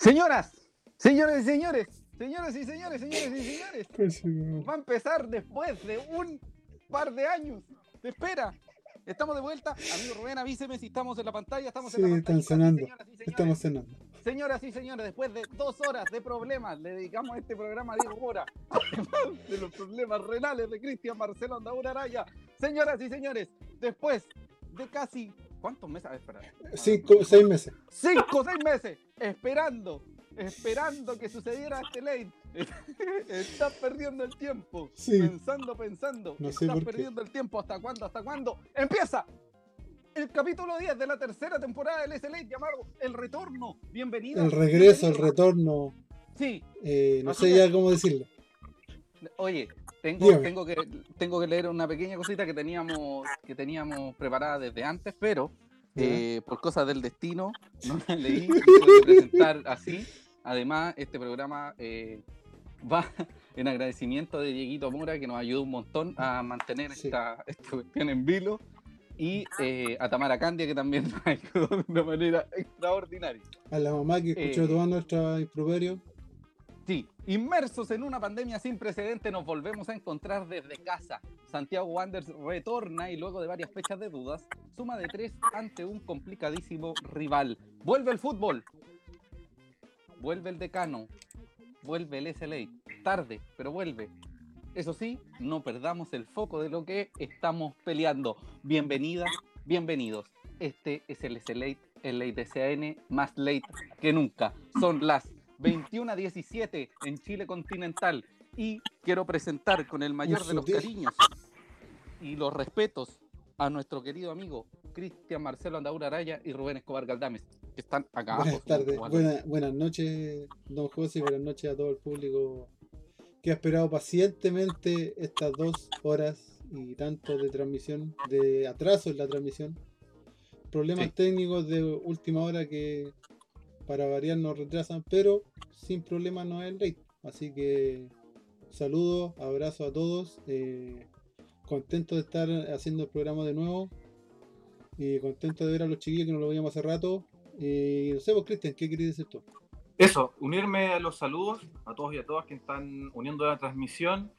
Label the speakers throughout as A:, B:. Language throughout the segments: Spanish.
A: Señoras, señores y señores, señoras y señores, señores y señores,
B: Pues,
A: va a empezar después de un par de años de espera. Estamos de vuelta. Amigo Rubén, avíseme si estamos en la pantalla. Estamos
B: Sí,
A: en la
B: están
A: pantalla.
B: cenando.
A: Señoras y señores,
B: Estamos cenando.
A: Señoras y señores, después de dos horas de problemas, le dedicamos este programa a Diego Mora. Además de los problemas renales de Cristian Marcelo Andaura Araya. Señoras y señores, después de casi. ¿Cuántos meses? A ver, espera.
B: Cinco, seis meses.
A: Cinco seis meses esperando, esperando que sucediera este late. Estás perdiendo el tiempo.
B: Sí.
A: Pensando, pensando.
B: No sé
A: Estás perdiendo el tiempo. ¿Hasta cuándo? ¿Hasta cuándo? ¡Empieza! El capítulo 10 de la tercera temporada del SLA llamado El Retorno. Bienvenido.
B: El regreso, el retorno.
A: Sí.
B: eh, no
A: Así
B: sé ya cómo decirlo.
A: Oye, tengo, tengo, que, tengo que leer una pequeña cosita que teníamos, que teníamos preparada desde antes, pero eh, por cosas del destino no la leí. presentar así. Además, este programa eh, va en agradecimiento de Dieguito Mora, que nos ayuda un montón a mantener
B: Sí.
A: esta, esta cuestión en vilo. Y eh, a Tamara Candia, que también nos ayudó de una manera extraordinaria.
B: A la mamá que escuchó
A: Eh.
B: todos nuestros improperios.
A: Sí, inmersos en una pandemia sin precedente, nos volvemos a encontrar desde casa. Santiago Wanderers retorna y luego de varias fechas de dudas, suma de tres ante un complicadísimo rival. Vuelve el fútbol, vuelve el decano, vuelve el SLA. Tarde, pero vuelve. Eso sí, no perdamos el foco de lo que estamos peleando. Bienvenidas, bienvenidos. Este es el SLA, el late DCN más late que nunca. Son las 21 a 17 en Chile continental y quiero presentar con el mayor de los cariños y los respetos a nuestro querido amigo Cristian Marcelo Andaura Araya y Rubén Escobar Galdames, que están acá.
B: Buenas tardes, buenas noches, don José, y buenas noches a todo el público que ha esperado pacientemente estas dos horas y tanto de transmisión, de atraso en la transmisión. Problemas
A: Sí.
B: técnicos de última hora que para variar nos retrasan, pero sin problema no es el. Así que saludos, abrazos a todos. eh, contento de estar haciendo el programa de nuevo. Y contento de ver a los chiquillos que no lo veíamos hace rato. Y no sé, vos, Cristian, ¿qué querías decir tú?
C: Eso, unirme a los saludos a todos y a todas que están uniendo a la transmisión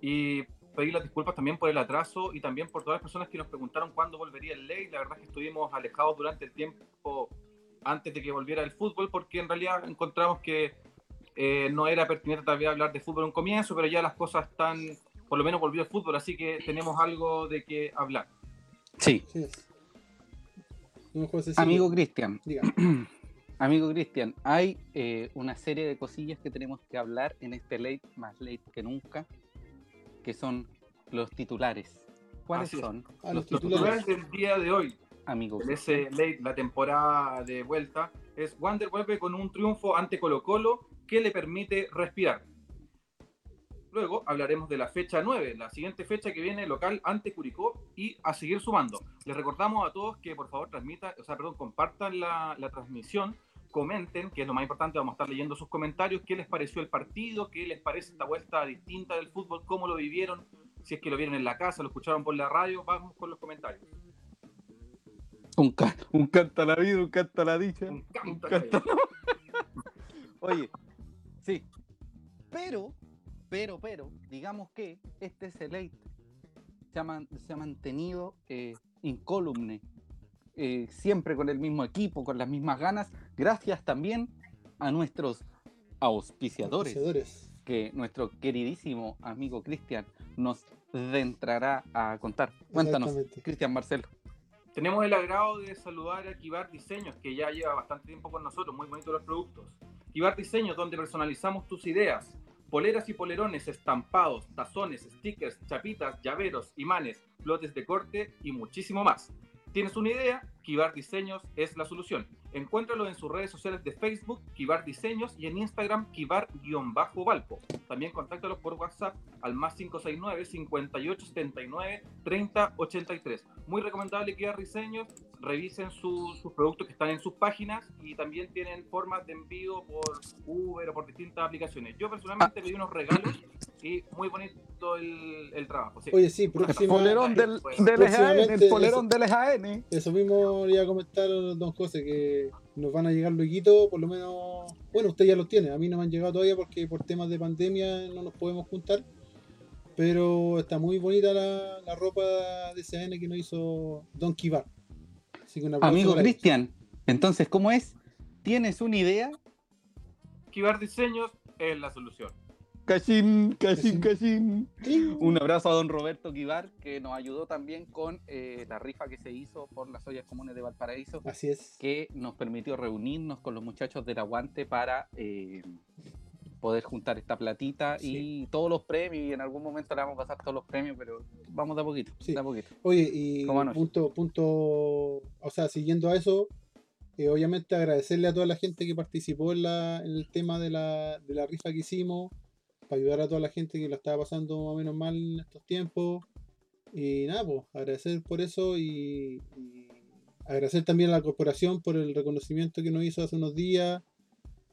C: y pedir las disculpas también por el atraso y también por todas las personas que nos preguntaron cuándo volvería el ley. La verdad es que estuvimos alejados durante el tiempo antes de que volviera el fútbol porque en realidad encontramos que eh, no era pertinente todavía hablar de fútbol en un comienzo, pero ya las cosas están, por lo menos volvió el fútbol, así que tenemos algo de qué hablar.
A: Sí, amigo Cristian,
B: Diga.
A: amigo Cristian, hay eh, una serie de cosillas que tenemos que hablar en este late más late que nunca, que son los titulares. ¿Cuáles son
B: Ah,
A: los
B: los
C: Los
A: titulares,
C: titulares del día de hoy
A: amigo?
C: en ese late, la temporada de vuelta, es Wander con un triunfo ante Colo Colo que le permite respirar. Luego hablaremos de la fecha 9, la siguiente fecha que viene local ante Curicó y a seguir sumando. Les recordamos a todos que por favor transmitan, o sea, perdón, compartan la, la transmisión, comenten, que es lo más importante, vamos a estar leyendo sus comentarios, qué les pareció el partido, qué les parece esta vuelta distinta del fútbol, cómo lo vivieron, si es que lo vieron en la casa, lo escucharon por la radio, vamos con los comentarios.
A: Un, ca- un canta la vida, un canta la dicha.
C: Un canto
A: Un canta- Oye, sí. Pero, pero, pero, digamos que este Select se ha, man- se ha mantenido eh, incólume, eh, siempre con el mismo equipo, con las mismas ganas, gracias también a nuestros auspiciadores,
B: Auspiciadores.
A: que nuestro queridísimo amigo Cristian nos entrará a contar. Cuéntanos. Cristian Marcelo.
C: Tenemos el agrado de saludar a Kibar Diseños, que ya lleva bastante tiempo con nosotros, muy bonitos los productos. Kibar Diseños, donde personalizamos tus ideas. Poleras y polerones, estampados, tazones, stickers, chapitas, llaveros, imanes, lotes de corte y muchísimo más. ¿Tienes una idea? Kibar Diseños es la solución. Encuéntralo en sus redes sociales de Facebook, Kibar Diseños, y en Instagram, Kibar-Valpo. También contáctalos por WhatsApp al más 569-5879-3083. Muy recomendable Kibar Diseños. Revisen su- sus productos que están en sus páginas y también tienen formas de envío por Uber o por distintas aplicaciones. Yo personalmente pedí unos regalos y muy bonito el, el trabajo. sí.
B: Oye, sí, próxima.
A: Polerón del,
C: Pues,
A: del EJN, el polerón del EJN.
B: Eso mismo le iba a comentar don José, que nos van a llegar luego, por lo menos, bueno, usted ya los tiene, a mí no me han llegado todavía porque por temas de pandemia no nos podemos juntar, pero está muy bonita la, la ropa de CN que nos hizo Don Kivar. Así que un aplauso
A: Amigo. Cristian, entonces, ¿cómo es? ¿Tienes una idea?
D: Esquivar diseños es la solución.
A: Cachín,
B: cachín,
A: cachín. Un abrazo a don Roberto Guivar, que nos ayudó también con eh, la rifa que se hizo por las ollas comunes de Valparaíso,
B: Así es.
A: que nos permitió reunirnos con los muchachos del Aguante para eh, poder juntar esta platita y todos los premios. Y en algún momento le vamos a pasar todos los premios, pero vamos de a poquito,
B: Sí.
A: de a poquito.
B: Oye, y punto, punto, o sea, siguiendo a eso, eh, obviamente agradecerle a toda la gente que participó en, la, en el tema de la, de la rifa que hicimos, para ayudar a toda la gente que la estaba pasando más o menos mal en estos tiempos. Y nada, pues, agradecer por eso y, y agradecer también a la corporación por el reconocimiento que nos hizo hace unos días.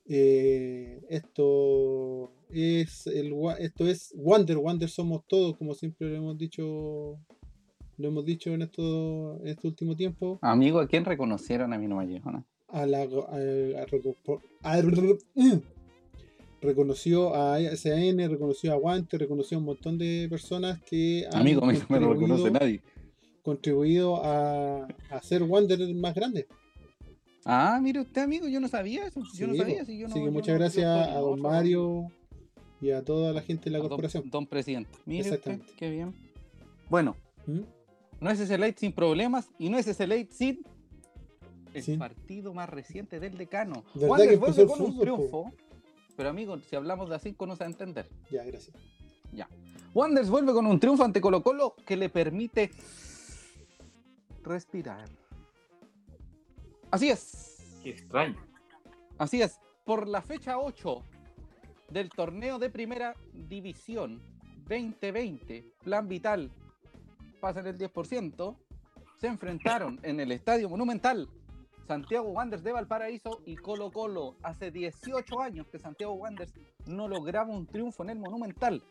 B: Eh, esto es el esto es Wander, Wander somos todos, como siempre lo hemos dicho lo hemos dicho en esto en este último tiempo
A: Amigo, ¿a quién reconocieron? A mí no me llegó, ¿no?
B: a la a- a reco- a- reconoció a SAN, reconoció a Guante, reconoció a un montón de personas que han
A: Amigo, a mí no me lo reconoce
B: contribuido-
A: nadie.
B: contribuido a, hacer Wander más grande.
A: Ah, mire usted, amigo, yo no sabía eso. Yo no sabía. Si yo no,
B: Así que
A: yo
B: muchas
A: no-
B: gracias a don Mario y a toda la gente de la
A: a
B: corporación.
A: Don, presidente. Mire usted,
B: Exactamente.
A: qué bien. Bueno,
B: ¿Mm?
A: no es ese late sin problemas y no es ese late sin el
B: Sí.
A: partido más reciente del decano.
B: ¿Verdad
A: Wander vuelve con un
B: po?
A: Pero amigo, si hablamos de así, no se va a entender.
B: Ya, gracias.
A: Wanderers vuelve con un triunfo ante Colo Colo que le permite respirar. Así es.
D: Qué extraño.
A: Así es. Por la fecha 8 del torneo de primera división 2020, Plan Vital pasa en el 10%, se enfrentaron en el Estadio Monumental Santiago Wanderers de Valparaíso y Colo Colo. Hace 18 años que Santiago Wanderers no lograba un triunfo en el Monumental.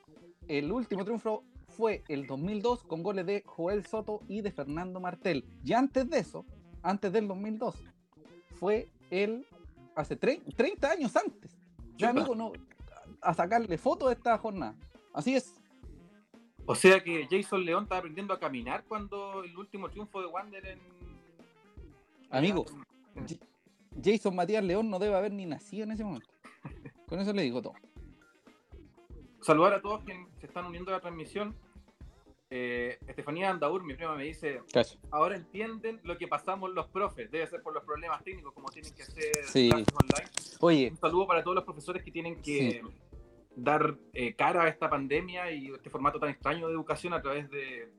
A: El último triunfo fue el 2002 con goles de Joel Soto y de Fernando Martel. Y antes de eso, antes del 2002, fue el hace tre- 30 años antes. Ya, amigo, no, a sacarle foto de esta jornada. Así es.
D: O sea que Jason León estaba aprendiendo a caminar cuando el último triunfo de Wander en.
A: Amigo. Jason Matías León no debe haber ni nacido en ese momento. Con eso le digo todo.
D: Saludar a todos quienes se están uniendo a la transmisión. Eh, Estefanía Andaur, mi prima, me dice:
A: Cacho.
D: Ahora entienden lo que pasamos los profes. Debe ser por los problemas técnicos, como tienen que hacer
A: Sí.
D: clases online.
A: Oye,
D: Un saludo para todos los profesores que tienen que dar eh, cara a esta pandemia y este formato tan extraño de educación a través de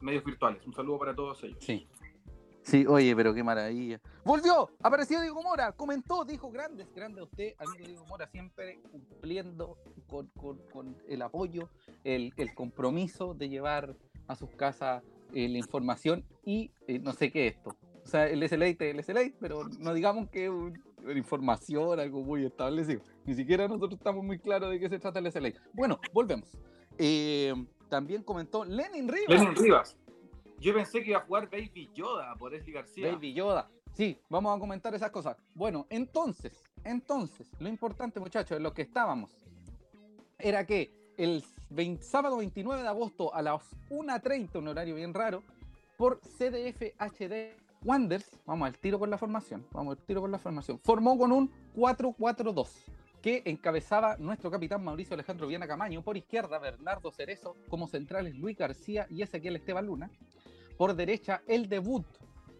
D: medios virtuales. Un saludo para todos ellos.
A: Sí. Sí, oye, pero qué maravilla. ¡Volvió! Apareció Diego Mora, comentó, dijo grandes, grande usted, amigo Diego Mora, siempre cumpliendo con, con- el apoyo, el, el compromiso de llevar a sus casas eh, la información y eh, no sé qué es esto. O sea, el SLA, el SLA, pero no digamos que un- información, algo muy establecido. Ni siquiera nosotros estamos muy claros de qué se trata el SLA. Bueno, volvemos. Eh, también comentó Lenin Rivas.
D: Lenin Rivas. Yo pensé que iba a jugar Baby Yoda por Esli García.
A: Baby Yoda. Sí, vamos a comentar esas cosas. Bueno, entonces, entonces, lo importante, muchachos, en lo que estábamos, era que el 20 sábado 29 de agosto a las 1.30, un horario bien raro, por CDF HD Wonders, vamos al tiro con la formación, vamos al tiro con la formación, formó con un 4-4-2 que encabezaba nuestro capitán Mauricio Alejandro Viana Camaño, por izquierda Bernardo Cerezo, como centrales Luis García y Ezequiel Esteban Luna, por derecha el debut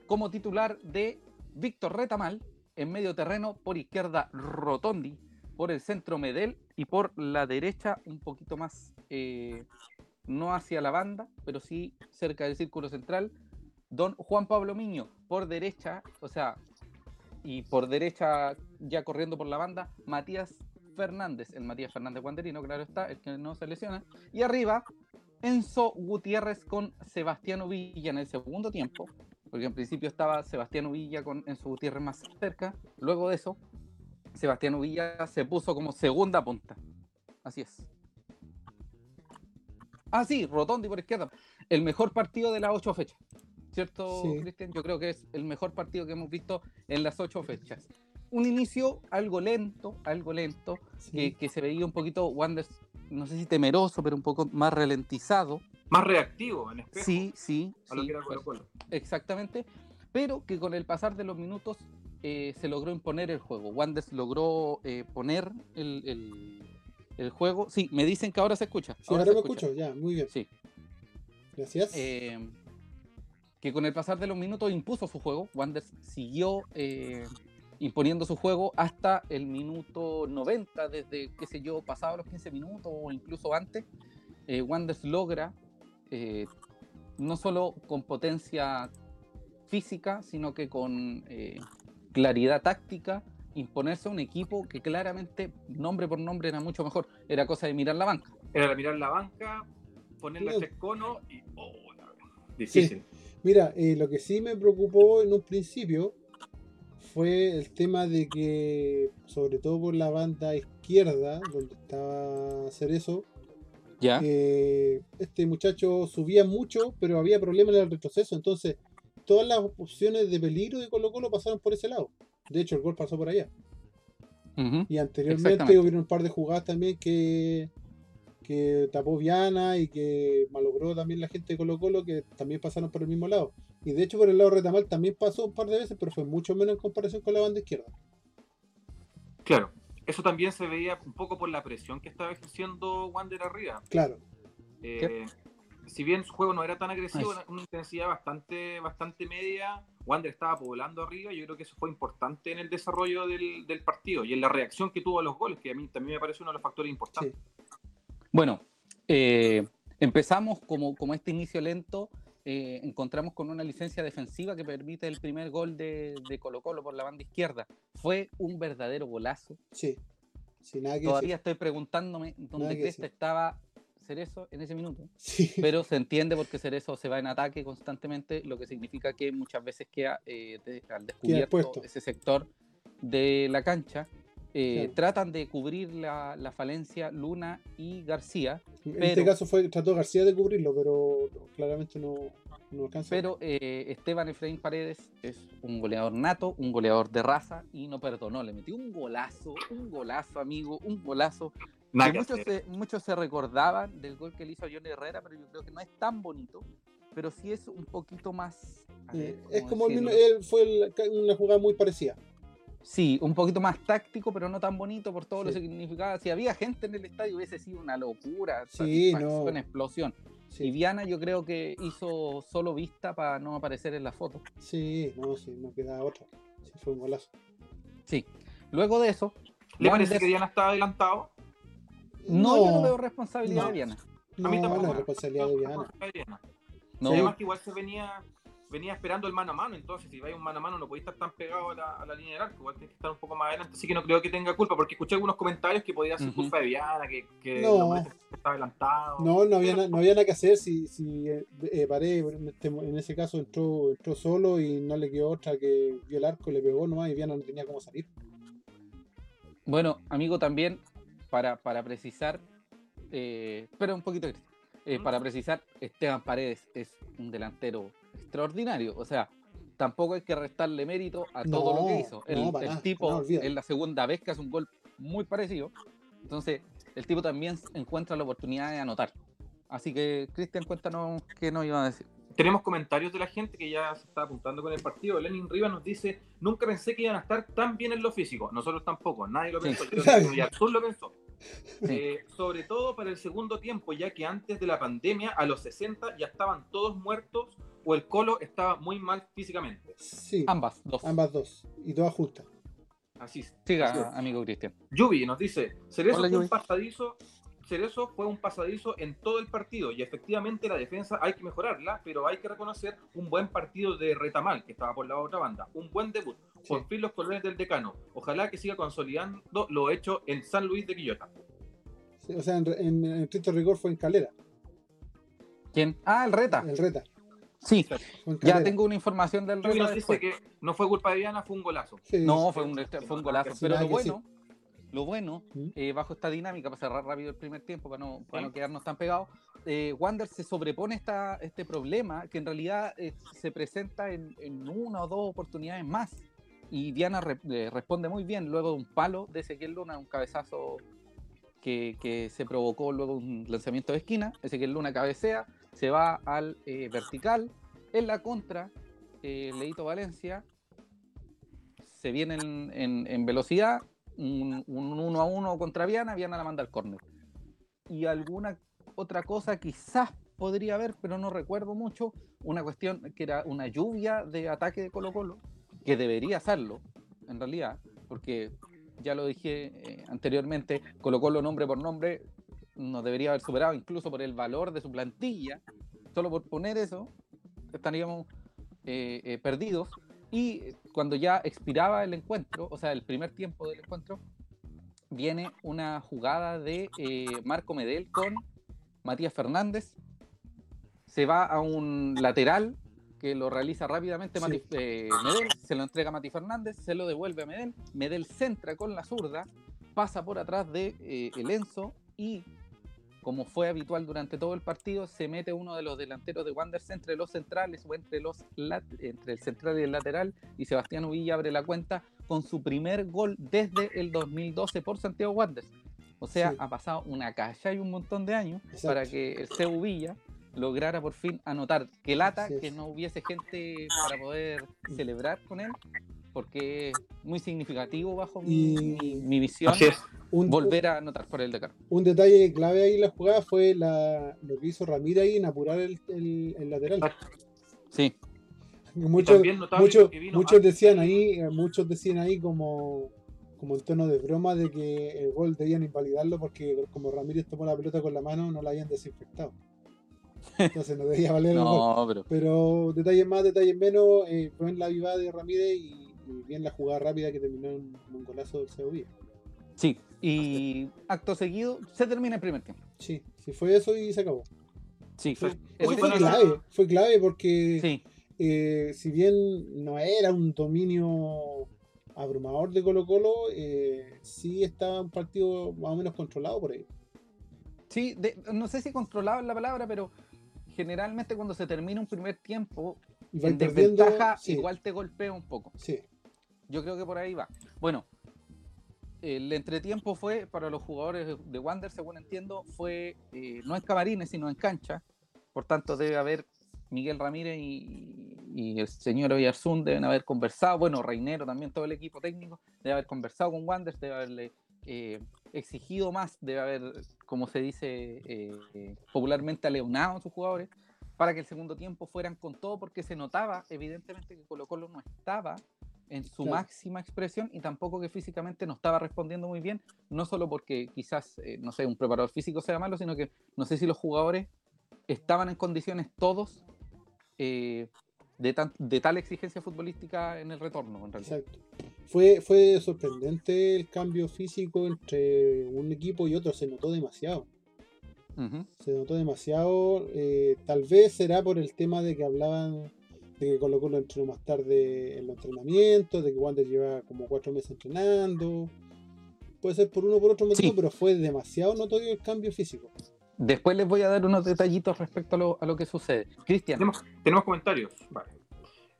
A: como titular de Víctor Retamal, en medio terreno, por izquierda Rotondi, por el centro Medel y por la derecha un poquito más, eh, no hacia la banda, pero sí cerca del círculo central, don Juan Pablo Miño, por derecha, o sea, y por derecha ya corriendo por la banda, Matías Fernández, el Matías Fernández Guanderino, claro está, el que no se lesiona, y arriba Enzo Gutiérrez con Sebastián Villa en el segundo tiempo, porque en principio estaba Sebastián Villa con Enzo Gutiérrez más cerca. Luego de eso, Sebastián Villa se puso como segunda punta. Así es. Ah, sí, Rotondi por izquierda. El mejor partido de las ocho fechas. ¿cierto,
B: Sí.
A: Cristian? Yo creo que es el mejor partido que hemos visto en las ocho fechas. Un inicio algo lento, algo lento,
B: Sí.
A: que, que se veía un poquito Wanderers, no sé si temeroso, pero un poco más ralentizado.
C: Más reactivo en espejo
A: Sí, sí,
C: a lo
A: sí,
C: que era Colo-Colo.
A: exactamente. Pero que con el pasar de los minutos eh, se logró imponer el juego. Wanderers logró eh, poner el, el- el juego. Sí, me dicen que ahora se escucha.
B: Sí, ahora,
A: se
B: me
A: escucha.
B: escucho, ya, muy bien.
A: Sí.
B: Gracias.
A: eh, que con el pasar de los minutos impuso su juego. Wanderers siguió eh, imponiendo su juego hasta el minuto 90, desde, qué sé yo, pasado los 15 minutos o incluso antes. Eh, Wanderers logra, eh, no solo con potencia física, sino que con eh, claridad táctica, imponerse a un equipo que claramente, nombre por nombre, era mucho mejor. Era cosa de mirar la banca.
C: Era mirar la banca, poner los
B: Claro.
C: tres conos y. Oh, difícil.
B: Mira, eh, lo que sí me preocupó en un principio fue el tema de que, sobre todo por la banda izquierda, donde estaba Cerezo,
A: ¿Ya?
B: eh, este muchacho subía mucho, pero había problemas en el retroceso. Entonces, todas las opciones de peligro de Colo Colo pasaron por ese lado. De hecho, el gol pasó por allá. Y anteriormente hubieron un par de jugadas también que, que tapó Viana y que malogró también la gente de Colo Colo que también pasaron por el mismo lado. Y de hecho por el lado Retamal también pasó un par de veces, pero fue mucho menos en comparación con la banda izquierda.
C: Claro. Eso también se veía un poco por la presión que estaba ejerciendo Wander arriba.
B: Claro,
C: Eh, si bien su juego no era tan agresivo,
A: Ay.
C: una intensidad bastante, bastante media, Wander estaba poblando arriba yo creo que eso fue importante en el desarrollo del, del partido y en la reacción que tuvo a los goles, que a mí también me parece uno de los factores importantes.
A: Bueno, eh, empezamos como, como este inicio lento, eh, encontramos con una licencia defensiva que permite el primer gol de, de Colo Colo por la banda izquierda. Fue un verdadero golazo.
B: sí. Sin nada que
A: Todavía estoy preguntándome dónde Cresta estaba Cerezo en ese minuto.
B: Sí.
A: Pero se entiende porque Cerezo se va en ataque constantemente, lo que significa que muchas veces queda eh, de- al descubierto ese sector de la cancha. Eh,
B: Claro.
A: Tratan de cubrir la, la falencia Luna y García,
B: en
A: pero-
B: este caso fue trató García de cubrirlo, pero claramente no, no alcanzó.
A: pero eh, Esteban Efraín Paredes es un goleador nato, un goleador de raza y no perdonó, le metió un golazo, un golazo amigo, un golazo. Que
C: que
A: muchos, se, muchos se recordaban del gol que le hizo a Johnny Herrera, pero yo creo que no es tan bonito, pero sí es un poquito más... a ver,
B: Eh, es como el él fue el- una jugada muy parecida.
A: Sí, un poquito más táctico, pero no tan bonito por todo lo que significaba. Si había gente en el estadio hubiese sido una locura,
B: Sí, no.
A: explosión.
B: Sí.
A: Y Viana yo creo que hizo solo vista para no aparecer en la foto.
B: Sí, no, sí, no queda otra. Sí, fue un golazo.
A: Sí. Luego de eso,
C: ¿Le parece que Diana estaba adelantado?
A: no, yo no veo responsabilidad
B: no.
A: de Viana.
B: No,
C: A mí tampoco.
B: no es responsabilidad de Viana.
C: Diana.
A: No,
C: Y Además que igual se venía, venía esperando el mano a mano, entonces si vais un mano a mano no podéis estar tan pegado a la, a la línea del arco, igual tienes que estar un poco más adelante, así que no creo que tenga culpa, porque escuché algunos comentarios que podía ser culpa de Viana, que, que
B: No.
C: estaba adelantado.
B: No, no había, na- no había nada que hacer si, si eh, eh, Paredes en, este- en ese caso entró, entró solo y no le quedó otra que vio el arco, le pegó nomás y Viana no tenía cómo salir.
A: Bueno, amigo, también para, para precisar, eh, espera un poquito. Eh, para precisar, Esteban Paredes es un delantero extraordinario. O sea, tampoco hay que restarle mérito a todo lo que
B: No,
A: hizo. El,
B: no,
A: el tipo
B: no,
A: es la segunda vez que hace un gol muy parecido. Entonces, el tipo también encuentra la oportunidad de anotar. Así que, Cristian, cuéntanos qué nos iba a decir.
C: Tenemos comentarios de la gente que ya se está apuntando con el partido. Lenin Rivas nos dice, nunca pensé que iban a estar tan bien en lo físico. Nosotros tampoco, nadie lo
A: Sí.
C: pensó. Creo que Villarreal lo pensó.
A: Sí.
C: Eh, sobre todo para el segundo tiempo, ya que antes de la pandemia, a los 60 ya estaban todos muertos o el Colo estaba muy mal físicamente.
B: Sí,
A: Ambas, dos.
B: ambas dos. Y todas justas.
C: Así es.
A: Siga,
C: Así es.
A: amigo Cristian.
C: Yubi nos dice, Cerezo
A: Hola,
C: fue un pasadizo, Cerezo fue un pasadizo en todo el partido y efectivamente la defensa hay que mejorarla, pero hay que reconocer un buen partido de Retamal, que estaba por la otra banda, un buen debut, por
B: Sí.
C: fin los colores del decano. Ojalá que siga consolidando lo hecho en San Luis de Quillota.
B: Sí, o sea, en, en, en rigor fue en Calera,
A: ¿Quién? Ah, el Reta.
B: el Reta.
A: Sí, ya tengo una información del
C: nos dice que no fue culpa de Diana, fue un golazo.
B: Sí,
A: No, fue un, fue un golazo. Pero lo bueno, Lo bueno,
B: ¿Mm?
A: eh, bajo esta dinámica, para cerrar rápido el primer tiempo, para no, para no quedarnos tan pegados, eh, Wander se sobrepone esta, este problema que en realidad eh, se presenta en, en una o dos oportunidades más. Y Diana re- eh, responde muy bien luego de un palo de Ezequiel Luna, un cabezazo que, que se provocó luego un lanzamiento de esquina. Ezequiel Luna cabecea, se va al eh, vertical. En la contra, eh, Leito Valencia se viene en, en- velocidad, un, un uno a uno contra Viana, Viana la manda al córner. Y alguna otra cosa quizás podría haber, pero no recuerdo mucho, una cuestión que era una lluvia de ataque de Colo Colo, que debería hacerlo, en realidad, porque ya lo dije eh, anteriormente, Colo Colo nombre por nombre nos debería haber superado incluso por el valor de su plantilla, solo por poner eso, estaríamos eh, eh, perdidos. Y cuando ya expiraba el encuentro, o sea, el primer tiempo del encuentro, viene una jugada de eh, Marco Medel con Matías Fernández. Se va a un lateral que lo realiza rápidamente
B: Sí.
A: Mati- eh, Medel, se lo entrega a Mati Fernández, se lo devuelve a Medel. Medel centra con la zurda, pasa por atrás de eh, el Enzo y como fue habitual durante todo el partido, se mete uno de los delanteros de Wanderers entre los centrales o entre, los lat- entre el central y el lateral, y Sebastián Uvilla abre la cuenta con su primer gol desde el 2012 por Santiago Wanderers. O sea,
B: Sí.
A: ha pasado una calle y un montón de años
B: Exacto.
A: para que el C. Uvilla lograra por fin anotar. Que lata que no hubiese gente para poder celebrar con él, porque es muy significativo bajo mi,
B: Y-
A: mi- mi visión
D: Así es.
B: Un,
A: volver a anotar por el Dakar.
B: un detalle clave ahí en la jugada fue la, lo que hizo Ramírez ahí en apurar el, el- el lateral.
A: Sí,
B: Muchos, decían
D: de-
B: ahí, eh, muchos decían ahí como, como en tono de broma de que el gol debían invalidarlo porque como Ramírez tomó la pelota con la mano no la habían desinfectado. Entonces no debía valer el gol.
A: no, pero
B: Pero detalles más, detalles menos, eh, fue en la vivada de Ramírez y, y bien la jugada rápida que terminó en un golazo del Sevilla.
A: Sí. Y acto seguido se termina el primer tiempo.
B: Sí, sí fue eso y se acabó.
A: Sí,
D: Fue-
A: eso
B: fue clave, fue clave porque
A: Sí,
B: eh, si bien no era un dominio abrumador de Colo Colo, eh, sí estaba un partido más o menos controlado por ahí.
A: sí, de- no sé si controlaba es la palabra, pero generalmente cuando se termina un primer tiempo, en desventaja
B: sí,
A: igual te golpea un poco.
B: sí,
A: Yo creo que por ahí va. Bueno, el entretiempo fue para los jugadores de- de Wander, según entiendo, fue eh, no en camarines, sino en cancha. Por tanto, debe haber Miguel Ramírez y, y el señor Oyarzún deben haber conversado. Bueno, Reinero también, todo el equipo técnico, debe haber conversado con Wander, debe haberle eh, exigido más, debe haber, como se dice eh, eh, popularmente, aleonado a sus jugadores para que el segundo tiempo fueran con todo, porque se notaba evidentemente que Colo Colo no estaba en su
B: Claro.
A: máxima expresión y tampoco que físicamente no estaba respondiendo muy bien, no solo porque quizás, eh, no sé, un preparador físico sea malo, sino que no sé si los jugadores estaban en condiciones todos eh, de, tan- de tal exigencia futbolística en el retorno, en realidad.
B: exacto. Fue, fue sorprendente el cambio físico entre un equipo y otro, se notó demasiado. Se notó demasiado. eh, tal vez será por el tema de que hablaban de que Colo Colo entrenó más tarde en los entrenamientos, de que Wander lleva como cuatro meses entrenando. Puede ser por uno o por otro motivo,
A: Sí.
B: pero fue demasiado notorio el cambio físico.
A: Después les voy a dar unos detallitos respecto a lo, a lo que sucede. Cristian,
D: Tenemos, tenemos comentarios. Vale.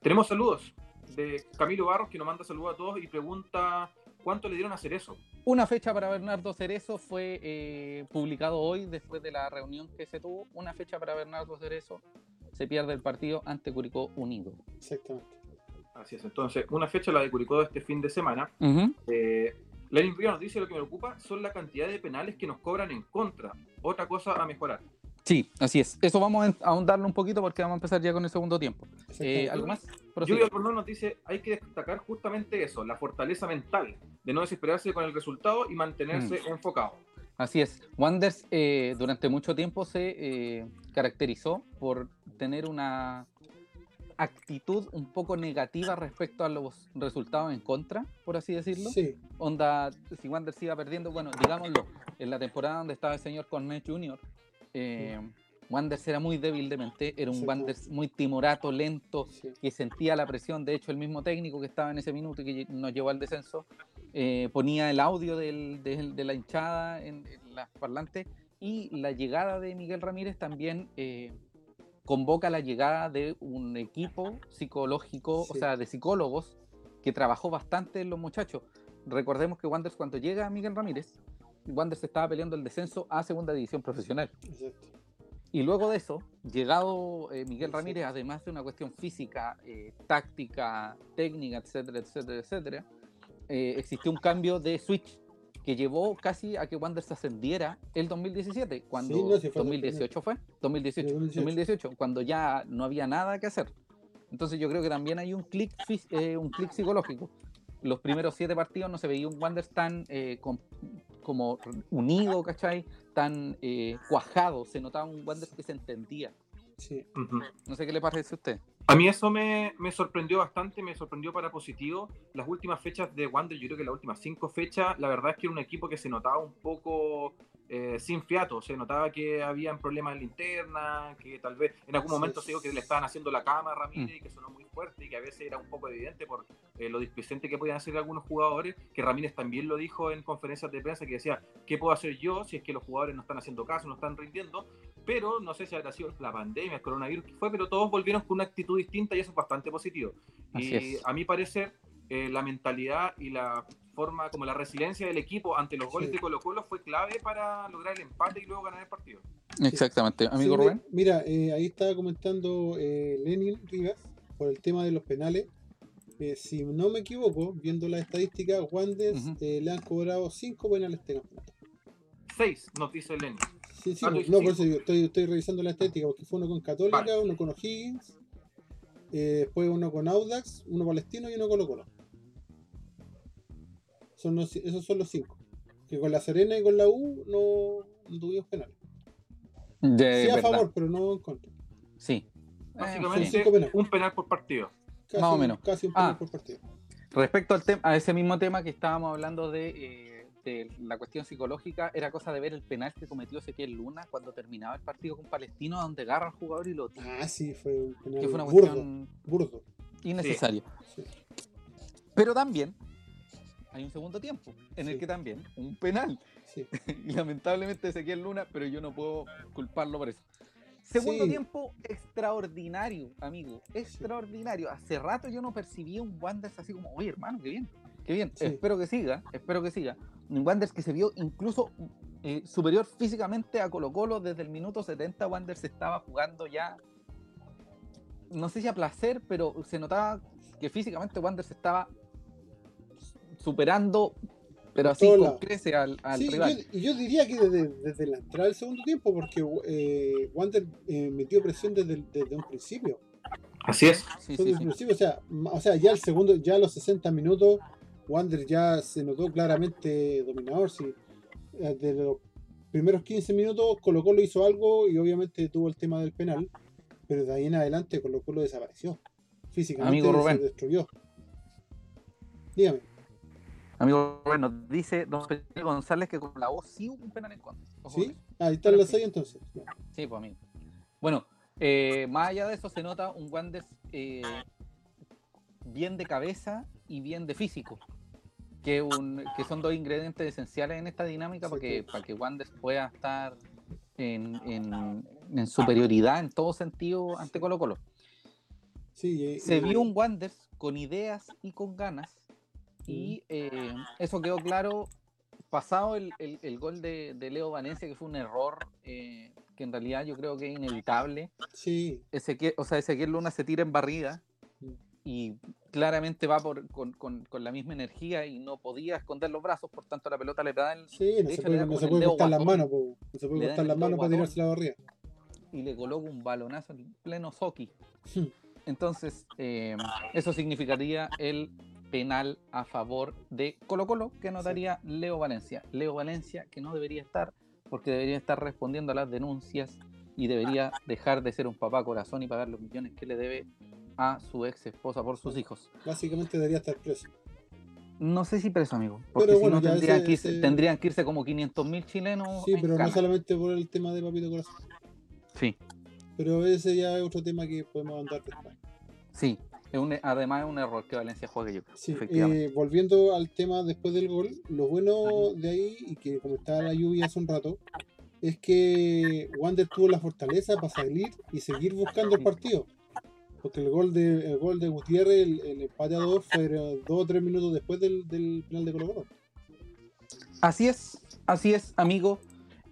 D: Tenemos saludos de Camilo Barros que nos manda saludos a todos y pregunta cuánto le dieron a hacer eso.
A: Una fecha para Bernardo Cerezo fue eh, publicado hoy después de la reunión que se tuvo. Una fecha para Bernardo Cerezo. Se pierde el partido ante Curicó Unido.
B: Exactamente.
D: Así es. Entonces, una fecha la de Curicó de este fin de semana.
A: Ujú.
D: Eh, Lenin Río nos dice lo que me preocupa son la cantidad de penales que nos cobran en contra. Otra cosa a mejorar.
A: Sí, así es. Eso vamos a ahondarlo un poquito porque vamos a empezar ya con el segundo tiempo. Eh. ¿Algo más? Prosiga.
D: Albornoz nos dice hay que destacar justamente eso, la fortaleza mental, de no desesperarse con el resultado y mantenerse enfocado.
A: Así es. Wanders eh, durante mucho tiempo se eh, caracterizó por tener una actitud un poco negativa respecto a los resultados en contra, por así decirlo.
B: Sí,
A: Onda, si Wanders iba perdiendo, bueno, digámoslo, en la temporada donde estaba el señor Cornet Jr., eh, Wanders era muy débil de mente, era un
B: Sí,
A: Wanders muy timorato, lento,
B: sí.
A: que sentía la presión, de hecho el mismo técnico que estaba en ese minuto y que nos llevó al descenso, eh, ponía el audio del- de la hinchada en, en las parlantes y la llegada de Miguel Ramírez también eh, convoca la llegada de un equipo psicológico, o sea, de psicólogos que trabajó bastante en los muchachos. Recordemos que Wanderers cuando llega Miguel Ramírez, Wanderers estaba peleando el descenso a segunda división profesional.
B: Exacto.
A: Y luego de eso, llegado eh, Miguel. Ramírez, además de una cuestión física, eh, táctica, técnica, etcétera, etcétera, etcétera, eh, existió un cambio de switch que llevó casi a que Wanderers ascendiera el 2017, cuando
B: Sí, no, sí fue
A: 2018 fue, 2018,
B: 2018.
A: 2018, cuando ya no había nada que hacer. Entonces yo creo que también hay un clic eh, un clic psicológico. Los primeros siete partidos no se veía un Wanderers tan eh, com- como unido, ¿cachai? Tan eh, cuajado, se notaba un Wanderers que se entendía.
B: Sí.
C: Ujú.
A: No sé qué le parece a usted.
C: A mí eso me, me sorprendió bastante, me sorprendió para positivo. Las últimas fechas de Wander, yo creo que las últimas cinco fechas, la verdad es que era un equipo que se notaba un poco eh, sin fiato, se notaba que habían problemas en la interna, que tal vez en algún
B: Sí.
C: momento se dijo que le estaban haciendo la cama a Ramírez y que sonó muy fuerte y que a veces era un poco evidente por eh, lo displicente que podían hacer algunos jugadores, que Ramírez también lo dijo en conferencias de prensa, que decía, ¿qué puedo hacer yo si es que los jugadores no están haciendo caso, no están rindiendo? Pero no sé si habrá sido la pandemia, el coronavirus que fue, pero todos volvieron con una actitud distinta y eso es bastante positivo.
A: Así
C: y
A: es.
C: a mi parecer, eh, la mentalidad y la forma, como la resiliencia del equipo ante los goles
B: Sí.
C: de Colo Colo fue clave para lograr el empate y luego ganar el partido.
A: Exactamente. Amigo
B: Sí,
A: Rubén.
B: Mira, eh, ahí estaba comentando eh, Lenin Rivas por el tema de los penales. Eh, si no me equivoco, viendo las estadísticas, Wanderers
A: Ujú.
B: eh, le han cobrado 5 penales este campeonato.
C: Seis, nos dice Lenny.
B: Sí, sí,
C: Ah,
B: no, no, por eso digo, estoy, estoy revisando la estadística, porque fue uno con Católica,
C: Vale.
B: uno con O'Higgins, eh, después uno con Audax, uno Palestino y uno Colo Colo. Son los- esos son los cinco. Que con la Serena y con la U no, no tuvimos penales.
A: De
B: Sí a
A: verdad.
B: favor, pero no en contra.
A: Sí.
C: Básicamente,
A: Eh, sí.
B: Cinco penales.
C: un penal por partido.
B: Casi,
A: Más o menos.
B: Casi un penal
A: Ah.
B: por partido.
A: Respecto al tema, a ese mismo tema que estábamos hablando de, eh, de la cuestión psicológica, era cosa de ver el penal que cometió Ezequiel Luna cuando terminaba el partido con Palestino, donde agarra al jugador y lo tira.
B: Ah, sí, fue un penal
A: que fue una
B: burdo,
A: cuestión
B: burdo.
A: innecesaria.
B: Sí.
A: Pero también hay un segundo tiempo en el que también un penal.
B: Sí.
A: y lamentablemente Ezequiel Luna, pero yo no puedo culparlo por eso. Segundo
B: Sí.
A: tiempo extraordinario, amigo, extraordinario. Hace rato yo no percibía un Wanderers así como, oye hermano, qué bien, qué bien. Espero que siga, espero que siga. Un Wanderers que se vio incluso eh, superior físicamente a Colo Colo desde el minuto 70. Wanderers estaba jugando ya, no sé si a placer, pero se notaba que físicamente Wanderers estaba superando, pero así con crece al, al
B: Sí,
A: rival.
B: yo, y yo diría que desde, desde la entrada del segundo tiempo, porque eh, Wander eh, metió presión desde, desde un principio.
C: Así es.
A: Sí, sí,
B: desde principio, o sea, o sea, ya el segundo, ya a los 60 minutos, Wander ya se notó claramente dominador. Sí. Eh, De los primeros 15 minutos, Colo Colo hizo algo y obviamente tuvo el tema del penal, pero de ahí en adelante Colo Colo desapareció. Físicamente
A: Amigo Rubén.
B: se destruyó. Dígame.
A: Amigo, bueno, dice Don González que con la voz sí hubo un penal en contra. Ojo
B: ¿Sí?
A: eso.
B: Ahí están las. 6 entonces.
A: Sí, pues amigo. Bueno, eh, más allá de eso se nota un Wanderers eh, bien de cabeza y bien de físico. Que, un, que son dos ingredientes esenciales en esta dinámica para que, para que Wanderers pueda estar en, en- en superioridad en todo sentido ante Colo Colo.
B: Sí, y-
A: Se vio un Wanderers con ideas y con ganas y eh, eso quedó claro pasado el, el- el gol de, de Leo Valencia, que fue un error eh, que en realidad yo creo que es inevitable.
B: Sí,
A: Ezequiel, o sea, Ezequiel Luna se tira en barrida
B: Mm.
A: y claramente va por, con, con- con la misma energía y no podía esconder los brazos, por tanto la pelota le da el-
B: sí, no
A: de
B: se puede, no se puede cortar las manos, po. no se puede cortar las manos para tirarse la barriga.
A: y le coloca un balonazo en pleno soki.
B: Hmm.
A: Entonces, eh, eso significaría el penal a favor de Colo Colo que anotaría Leo Valencia. Leo Valencia que no debería estar porque debería estar respondiendo a las denuncias y debería dejar de ser un papá corazón y pagar los millones que le debe a su ex esposa por sus hijos.
B: Básicamente debería estar preso.
A: No sé si preso, amigo, porque
B: Pero
A: si
B: bueno,
A: no tendrían,
B: ese-
A: que irse,
B: ese-
A: tendrían que irse como 500 mil chilenos.
B: Sí, pero no solamente por el tema de Papito Corazón.
A: Sí,
B: Pero ese ya es otro tema que podemos andar después.
A: Sí. Es un- además es un error que Valencia juegue, yo.
B: Sí, eh, volviendo al tema después del gol, lo bueno de ahí, y que comentaba la lluvia hace un rato, es que Wander tuvo la fortaleza para salir y seguir buscando el partido. Porque el gol de, el gol de Gutiérrez, el, el empate a dos, fue dos o tres minutos después del, del final de Colo Colo.
A: Así es, así es, amigo.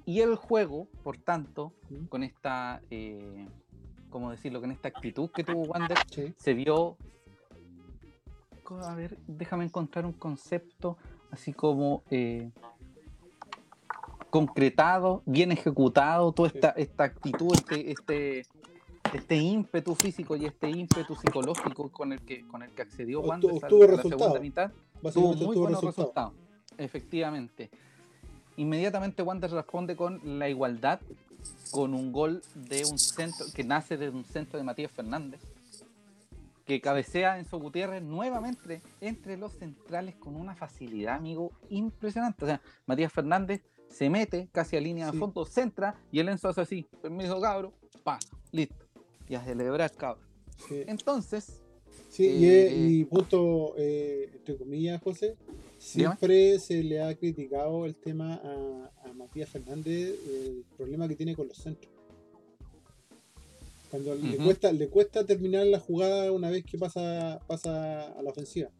A: Y el juego, por tanto, con esta, eh, ¿cómo decirlo? Con esta actitud que tuvo Wander,
B: Sí.
A: se vio. A ver, déjame encontrar un concepto así como eh, concretado, bien ejecutado, toda esta, esta actitud, este, este, este ímpetu físico y este ímpetu psicológico con el que, con el que accedió Wander a la
B: resultado.
A: segunda mitad tuvo muy buenos
B: resultado.
A: resultados. Efectivamente. Inmediatamente Wander responde con la igualdad, con un gol de un centro que nace de un centro de Matías Fernández, que cabecea Enzo Gutiérrez nuevamente entre los centrales con una facilidad, amigo, impresionante. O sea, Matías Fernández se mete casi a línea de fondo, centra y el Enzo hace así, permiso cabro, pasa, listo. Y a celebrar cabro.
B: Sí.
A: Entonces,
B: Sí, y,
A: Eh,
B: es- y punto, eh, entre comillas, José. Siempre se le ha criticado el tema a, a Matías Fernández, el problema que tiene con los centros. Cuando le, cuesta, le cuesta terminar la jugada una vez que pasa, pasa a la ofensiva.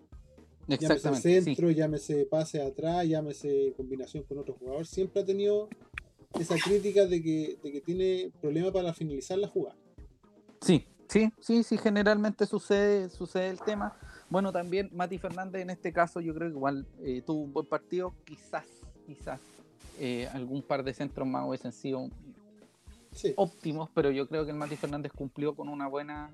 B: Llámese
A: exactamente. sí.
B: centro, llámese pase atrás, llámese combinación con otro jugador, siempre ha tenido esa crítica de que, de que tiene problema para finalizar la jugada.
A: Sí, sí, sí, sí, generalmente sucede, sucede el tema. Bueno, también Mati Fernández en este caso yo creo que igual eh, tuvo un buen partido, quizás, quizás eh, algún par de centros más hubiesen sido
B: Sí,
A: óptimos, pero yo creo que el Mati Fernández cumplió con una buena,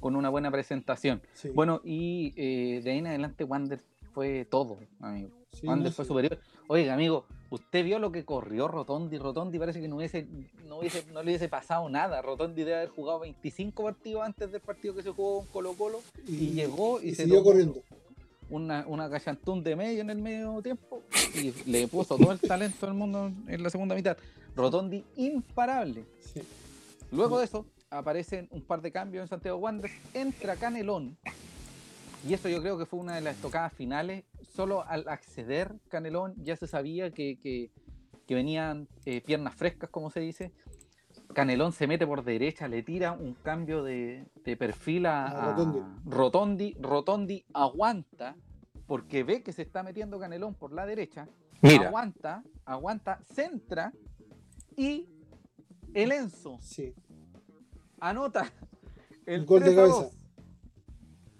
A: con una buena presentación.
B: sí.
A: Bueno, y eh, de ahí en adelante Wander fue todo, amigo.
B: sí,
A: Wander
B: no,
A: fue superior. Oiga, amigo, usted vio lo que corrió Rotondi. Rotondi parece que no hubiese, no hubiese, no le hubiese pasado nada. Rotondi debe haber jugado 25 partidos antes del partido que se jugó con Colo Colo y, llegó y,
B: y
A: se
B: siguió corriendo.
A: Una, una cachantún de medio en el medio tiempo y le puso todo el talento del mundo en la segunda mitad. Rotondi imparable.
B: Sí.
A: Luego de eso aparecen un par de cambios en Santiago Wanderers, entra Canelón y eso yo creo que fue una de las tocadas finales. Solo al acceder Canelón ya se sabía que, que- que venían eh, piernas frescas, como se dice. Canelón se mete por derecha, le tira un cambio de, de perfil a,
B: A
A: a
B: Rotondi.
A: Rotondi. Rotondi aguanta porque ve que se está metiendo Canelón por la derecha.
D: Mira.
A: Aguanta, aguanta, centra y el Enzo
B: Sí,
A: anota el
B: gol de
A: 3 a
B: cabeza.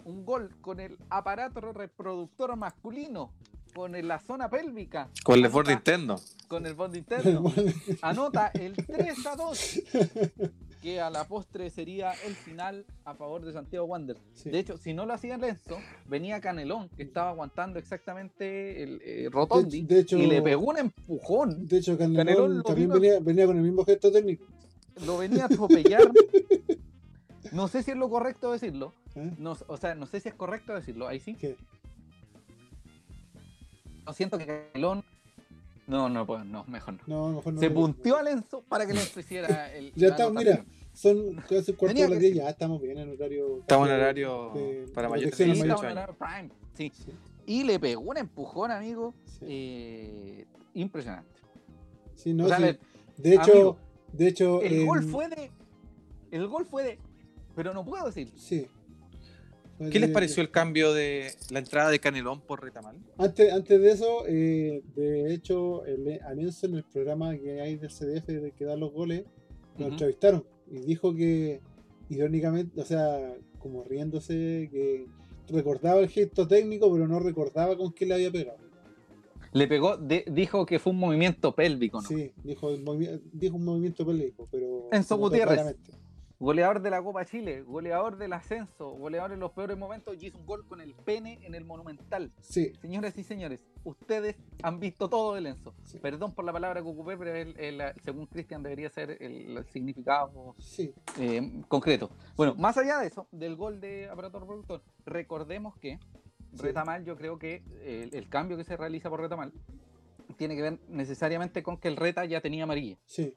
A: 2. Un gol con el aparato reproductor masculino, con el- la zona pélvica,
D: Con el Ford Nintendo.
A: con el bond interno. Anota el 3 a 2, que a la postre sería el final a favor de Santiago Wander.
B: sí.
A: De hecho, si no lo hacía Lenzo, venía Canelón, que estaba aguantando exactamente el eh, Rotondi,
B: de hecho-
A: y le pegó un empujón.
B: De hecho, Canelón, también
A: vino-
B: venía, venía con el mismo gesto técnico.
A: Lo venía a atropellar. No sé si es lo correcto decirlo.
B: ¿eh?
A: No, o sea, no sé si es correcto decirlo. Ahí sí.
B: ¿Qué?
A: Lo siento que Canelón. No, no, pues no, mejor no.
B: No, mejor no.
A: Se punteó a Lenzo para que Lenzo hiciera el.
B: Ya está, mira. Son casi cuarto de las
A: que
B: 10, ya estamos bien en horario.
D: Estamos en horario
B: de
D: para mayores
A: Sí,
B: a
A: estamos en
D: 18
A: horario prime. Sí.
B: Sí,
A: Y le pegó un empujón, amigo.
B: sí.
A: eh, impresionante.
B: Sí, no,
A: O sea,
B: sí.
A: le-
B: De hecho,
A: amigo,
B: de hecho.
A: el
B: en-
A: gol fue de. El gol fue de. Pero no puedo decir.
B: Sí.
D: ¿Qué les pareció el cambio de la entrada de Canelón por Retamal?
B: Antes, antes de eso, eh, de hecho, el, a Nelson en el programa que hay del CDF de que da los goles, lo entrevistaron y dijo que, irónicamente, o sea, como riéndose, que recordaba el gesto técnico, pero no recordaba con qué le había pegado.
A: Le pegó, de- dijo que fue un movimiento pélvico, ¿no?
B: Sí, dijo, dijo un movimiento pélvico, pero.
A: Enzo Gutiérrez.
B: claramente.
A: Goleador de la Copa Chile, goleador del ascenso, goleador en los peores momentos y hizo un gol con el pene en el Monumental.
B: Sí,
A: Señoras y señores, ustedes han visto todo de Lenzo.
B: Sí.
A: Perdón por la palabra que ocupé, pero el- el- según Cristian debería ser el, el significado
B: sí,
A: eh, concreto. Bueno, más allá de eso, del gol de aparato reproductor, recordemos que. Retamal, yo creo que el, el cambio que se realiza por Retamal tiene que ver necesariamente con que el Reta ya tenía amarilla
B: sí,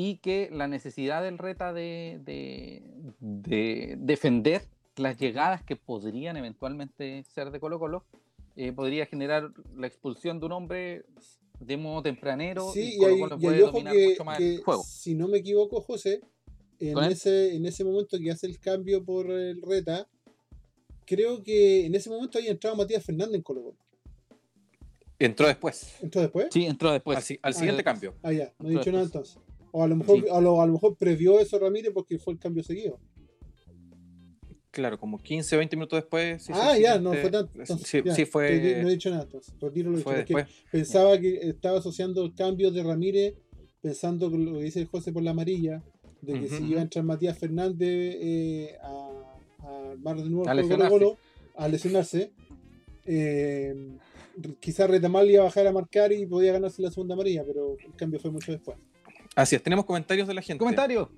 A: y que la necesidad del Reta de, de- de defender las llegadas que podrían eventualmente ser de Colo Colo, eh, podría generar la expulsión de un hombre de modo tempranero
B: Sí,
A: y Colo Colo
B: y
A: puede dominar
B: que,
A: mucho más
B: que
A: el juego.
B: si no me equivoco, José, en ese, en ese momento que hace el cambio por el Reta, creo que en ese momento había entrado Matías Fernández en Colo Colo.
C: Entró después.
B: ¿Entró después?
A: Sí, entró después.
C: al, al siguiente cambio.
B: Ah, ya, no he dicho nada entonces. O a lo mejor,
A: Sí.
B: a lo, a lo mejor previó eso Ramírez porque fue el cambio seguido.
C: Claro, como 15, 20 minutos después. sí,
B: ah,
C: sí,
B: ya, no fue tanto. entonces,
C: Sí,
B: ya,
C: sí fue,
B: No he dicho nada entonces. Retiro lo dicho.
C: fue después.
B: Pensaba que estaba asociando el cambio de Ramírez, pensando con lo que dice el José por la amarilla, de que
C: Ujú,
B: si iba a entrar Matías Fernández eh, a, a armar de nuevo
A: A lesionarse.
B: Colo, a lesionarse, eh, quizás Retamal iba a bajar a marcar y podía ganarse la segunda amarilla, pero el cambio fue mucho después.
C: Así es, tenemos comentarios de la gente.
A: Comentario.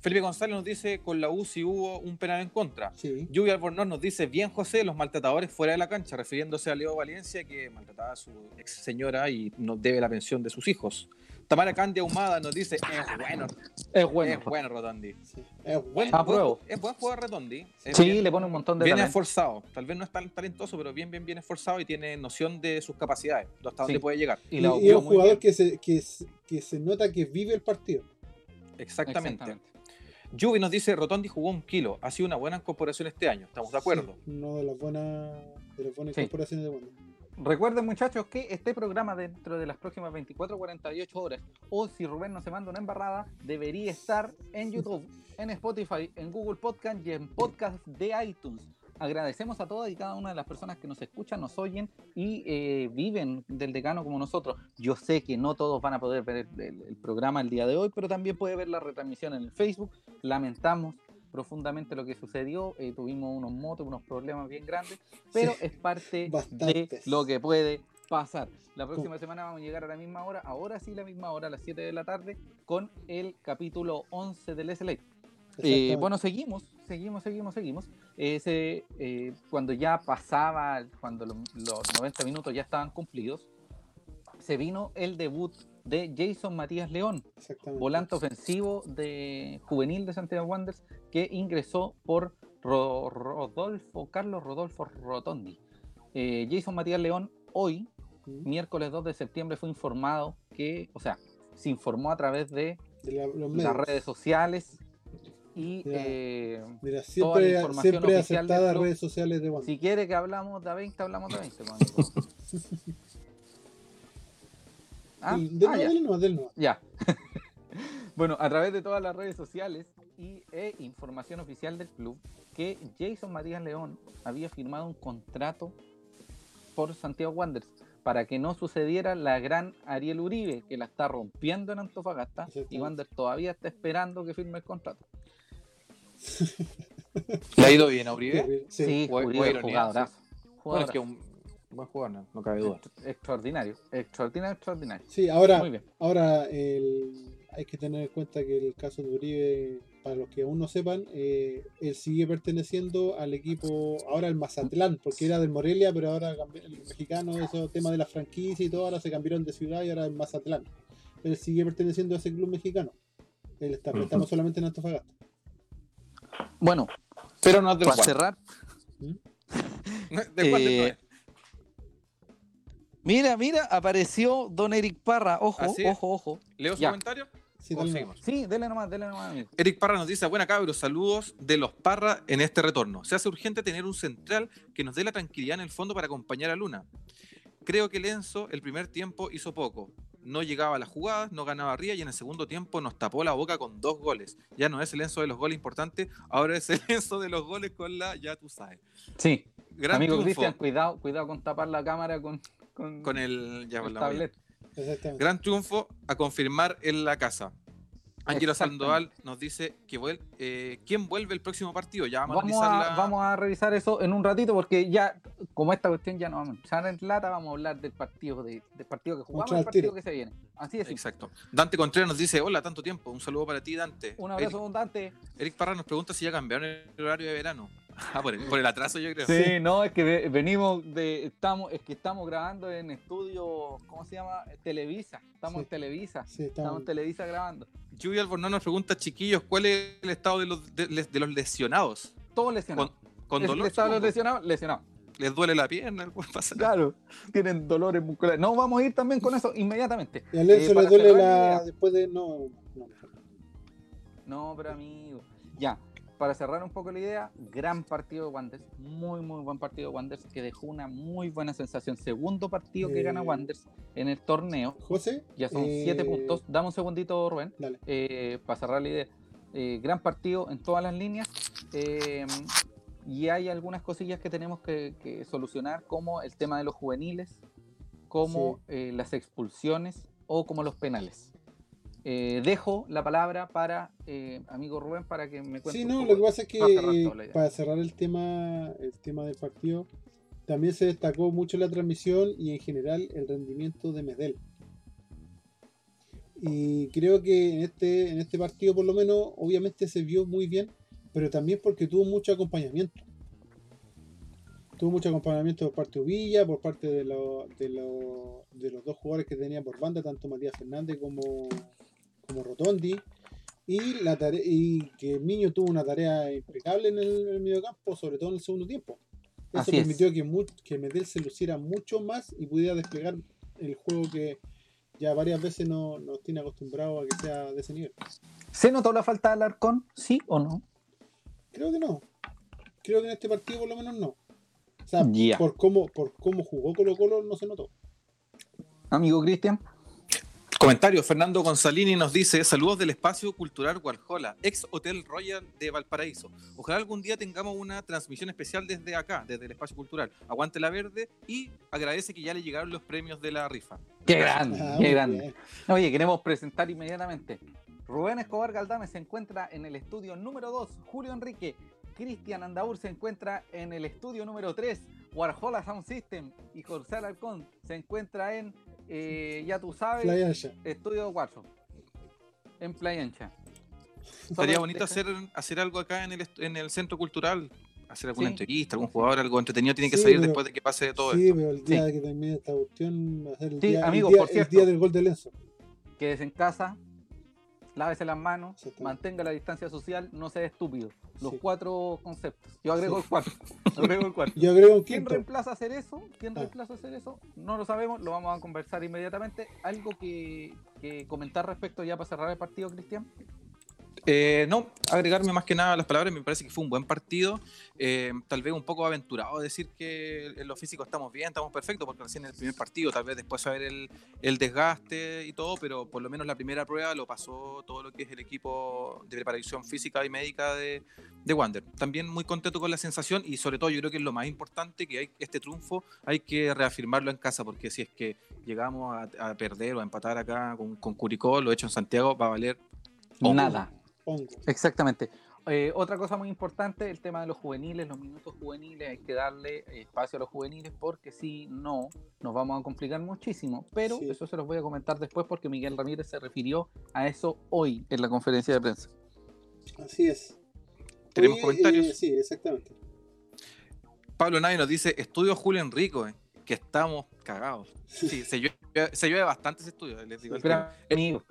C: Felipe González nos dice, con la U si hubo un penal en contra.
B: Sí.
C: Lluvia Albornoz nos dice, bien José, los maltratadores fuera de la cancha, refiriéndose a Leo Valencia, que maltrataba a su ex señora y nos debe la pensión de sus hijos. Tamara Candia Ahumada nos dice, es bueno,
A: Es bueno.
C: es bueno Rotondi.
B: sí. Es
C: Buen,
B: bueno.
A: Ah, Apruebo.
C: es buen jugador Rotondi. Es
A: Sí,
C: bien-
A: le pone un montón de
C: Bien
A: talento.
C: esforzado. Tal vez no es tan talentoso, pero bien, bien, bien esforzado y tiene noción de sus capacidades, de hasta
A: Sí.
C: dónde puede llegar.
A: Y
B: Y,
A: la
B: y es un jugador que se, que, se- que se nota que vive el partido.
C: Exactamente. Yubi nos dice, Rotondi jugó un kilo. Ha sido una buena incorporación este año. ¿Estamos de acuerdo?
B: Sí, no de las buenas, de las buenas
A: Sí.
B: incorporaciones de Wander.
A: Recuerden muchachos que este programa dentro de las próximas 24 o 48 horas, o si Rubén no se manda una embarrada, debería estar en YouTube, en Spotify, en Google Podcast y en podcast de iTunes. Agradecemos a todas y cada una de las personas que nos escuchan, nos oyen y eh, viven del decano como nosotros. Yo sé que no todos van a poder ver el- el programa el día de hoy, pero también puede ver la retransmisión en el Facebook. Lamentamos profundamente lo que sucedió, eh, tuvimos unos motos, unos problemas bien grandes, pero
B: Sí,
A: es parte de lo que puede pasar. La próxima semana vamos a llegar a la misma hora, ahora sí la misma hora, a las 7 de la tarde, con el capítulo 11 del SLA. Eh, bueno, seguimos, seguimos, seguimos, seguimos. Ese, eh, cuando ya pasaba, cuando lo- los 90 minutos ya estaban cumplidos, se vino el debut de Jason Matías León, volante ofensivo de juvenil de Santiago Wanderers, que ingresó por Ro- Rodolfo, Carlos Rodolfo Rotondi. Eh, Jason Matías León hoy, miércoles 2 de septiembre, fue informado que, o sea, se informó a través de
B: De la-
A: las redes sociales y eh,
B: Mira,
A: toda la
B: siempre,
A: información
B: siempre
A: oficial del
B: aceptadas
A: club.
B: redes sociales de Wander.
A: si quiere que hablamos de 20, hablamos de 20. ¿Ah?
B: Del- del
A: Ah,
B: no,
A: ya.
B: del no, del no.
A: Ya. bueno, a través de todas las redes sociales y e información oficial del club, que Jason Matías León había firmado un contrato por Santiago Wanderers para que no sucediera la gran Ariel Uribe, que la está rompiendo en Antofagasta, y. Wanderers todavía está esperando que firme el contrato.
C: ¿Le ha ido bien a Uribe?
B: Sí.
A: Sí, Uribe, jugadorazo.
C: Bueno, es que un buen jugador, no, no cabe duda.
A: Extraordinario, extraordinario, extraordinario.
B: Sí, ahora,
A: Muy bien.
B: ahora el- hay que tener en cuenta que el caso de Uribe, para los que aún no sepan, eh, él sigue perteneciendo al equipo, ahora el Mazatlán, porque era del Morelia, pero ahora cambió- el mexicano, esos temas de la franquicia y todo, ahora se cambiaron de ciudad y ahora es Mazatlán. Él sigue perteneciendo a ese club mexicano. Él está prestando solamente en Antofagasta.
A: Bueno,
C: Pero no del
A: para cerrar,
C: ¿De cuál de
A: Eh? Mira, mira, apareció Don Eric Parra. Ojo, ojo, ojo.
C: ¿Leo su
A: ya.
C: comentario?
B: Sí.
A: Sí, dele nomás, dele nomás, amigo.
C: Eric Parra nos dice, buena cabros, saludos de los Parra en este retorno. Se hace urgente tener un central que nos dé la tranquilidad en el fondo para acompañar a Luna. Creo que Lenzo el primer tiempo hizo poco. No llegaba a las jugadas, no ganaba Ría y en el segundo tiempo nos tapó la boca con dos goles. Ya no es el Lenzo de los goles importantes, ahora es el Lenzo de los goles con la, ya tú sabes.
A: Sí,
C: Gran
A: amigo Cristian, cuidado, cuidado con tapar la cámara con, con,
C: con el, ya,
A: el
C: la
A: tablet.
C: Gran triunfo a confirmar en la casa. Ángelo. Sandoval nos dice que vuel- eh, quién vuelve el próximo partido. Ya vamos,
A: Vamos
C: a
A: a,
C: la-
A: vamos a revisar eso en un ratito porque ya, como esta cuestión ya no vamos a echar en lata, vamos a hablar del partido de, del partido que jugamos y
B: Mostrar
A: el
B: al
A: partido que se viene. Así es.
C: Exacto. Dante Contreras nos dice, hola, tanto tiempo. Un saludo para ti, Dante.
A: Un
C: Eric,
A: abrazo abundante.
C: Eric Parra nos pregunta si ya cambiaron el horario de verano. Ah, por el, por el atraso yo creo.
A: Sí, no, es que ve- venimos de, estamos, es que estamos grabando en estudio, ¿cómo se llama? Televisa. Estamos
B: Sí.
A: en Televisa.
B: Sí,
A: Estamos
B: estamos.
A: en Televisa grabando.
C: Lluvia Albornoz nos pregunta, chiquillos, ¿cuál es el estado de los, de, de los lesionados?
A: Todo lesionado.
C: Con- Con
A: Es-
C: dolor.
A: Estaban
C: supongo.
A: lesionados, lesionados.
C: Les duele la pierna, algo pasa.
A: Claro, tienen dolores musculares. No, vamos a ir también con eso inmediatamente.
B: Y a Lenzo
A: Eh,
B: le duele la. Después de. No, no.
A: No, pero amigo. Ya, para cerrar un poco la idea, gran partido de Wanderers. Muy, muy buen partido de Wanderers que dejó una muy buena sensación. Segundo partido que
B: Eh,
A: gana Wanderers en el torneo.
B: José.
A: Ya son
B: eh,
A: siete puntos. Dame un segundito, Rubén,
B: Dale.
A: eh, para cerrar la idea. Eh, gran partido en todas las líneas. eh, y hay algunas cosillas que tenemos que, que solucionar, como el tema de los juveniles, como eh, las expulsiones o como los penales. Eh, dejo la palabra para eh, amigo Rubén para que me cuente.
B: Sí,
A: un
B: no,
A: poco
B: lo que pasa es que eh, para cerrar el tema, el tema del partido, también se destacó mucho la transmisión y en general el rendimiento de Medel. Y creo que en este, en este partido por lo menos obviamente se vio muy bien, pero también porque tuvo mucho acompañamiento. Tuvo mucho acompañamiento por parte de Villa, por parte de, lo- de, lo- de los dos jugadores que tenía por banda, tanto Matías Fernández como, como Rotondi. Y, la tare- y que el niño tuvo una tarea impecable en el, en el mediocampo, sobre todo en el segundo tiempo. Eso
A: Así es.
B: permitió que, que Medel se luciera mucho más y pudiera desplegar el juego que ya varias veces no- nos tiene acostumbrado a que sea de ese nivel.
A: ¿Se notó la falta de Alarcón? ¿Sí o no?
B: Creo que no. Creo que en este partido por lo menos no. O sea, por, cómo, por cómo jugó Colo Colo no se notó.
A: Amigo Cristian.
C: Comentario, Fernando Gonzalini nos dice, saludos del espacio cultural Guarjola, ex Hotel Royal de Valparaíso. Ojalá algún día tengamos una transmisión especial desde acá, desde el espacio cultural. Aguante la verde y agradece que ya le llegaron los premios de la rifa.
A: Qué grande,
B: Ah,
A: qué grande.
B: bien.
A: Oye, queremos presentar inmediatamente. Rubén Escobar Galdame se encuentra en el estudio número 2. Julio Enrique. Cristian Andaur se encuentra en el estudio número 3. Warhola Sound System y José Alarcón se encuentra en, eh, ya tú sabes, estudio 4. En Playa Ancha.
C: Estaría bonito hacer, hacer algo acá en el, en el centro cultural, hacer alguna
A: Sí.
C: entrevista, algún jugador, algo entretenido tiene que
B: Sí,
C: salir
B: pero-
C: después de que pase todo
B: Sí,
C: esto.
B: pero el día
A: Sí.
B: que termine esta cuestión va a ser el,
A: Sí,
B: día, el
A: amigo,
B: día-
A: por
B: el
A: cierto.
B: día del gol de Lenzo.
A: Quédese en casa, lávese las manos, mantenga la distancia social, no sea estúpido. Los
B: Sí.
A: cuatro conceptos. Yo agrego
B: Sí.
A: el cuarto. agrego el cuarto.
B: Yo agrego
A: ¿Quién reemplaza hacer eso? ¿Quién
B: Ah.
A: reemplaza hacer eso? No lo sabemos, lo vamos a conversar inmediatamente. ¿Algo que, que comentar respecto ya para cerrar el partido, Cristian?
C: Eh, no, agregarme más que nada a las palabras, me parece que fue un buen partido. Eh, tal vez un poco aventurado decir que en lo físico estamos bien, estamos perfectos, porque recién en el primer partido, tal vez después saber el, el desgaste y todo, pero por lo menos la primera prueba lo pasó todo lo que es el equipo de preparación física y médica de, de Wander. También muy contento con la sensación y sobre todo yo creo que es lo más importante, que hay, este triunfo hay que reafirmarlo en casa, porque si es que llegamos a, a perder o a empatar acá con, con Curicó, lo hecho en Santiago, va a valer.
A: Nada. Exactamente. Eh, otra cosa muy importante, el tema de los juveniles, los minutos juveniles, hay que darle espacio a los juveniles porque si no, nos vamos a complicar muchísimo. Pero
B: Sí.
A: eso se los voy a comentar después porque Miguel Ramírez se refirió a eso hoy en la conferencia de prensa.
B: Así es.
C: ¿Tenemos
B: Oye,
C: comentarios?
B: eh, sí, exactamente.
C: Pablo Navi nos dice, estudio Julio Enrico, eh, que estamos cagados. Sí, se llueve, se llueve bastante ese estudio. les digo
A: Pero, amigo,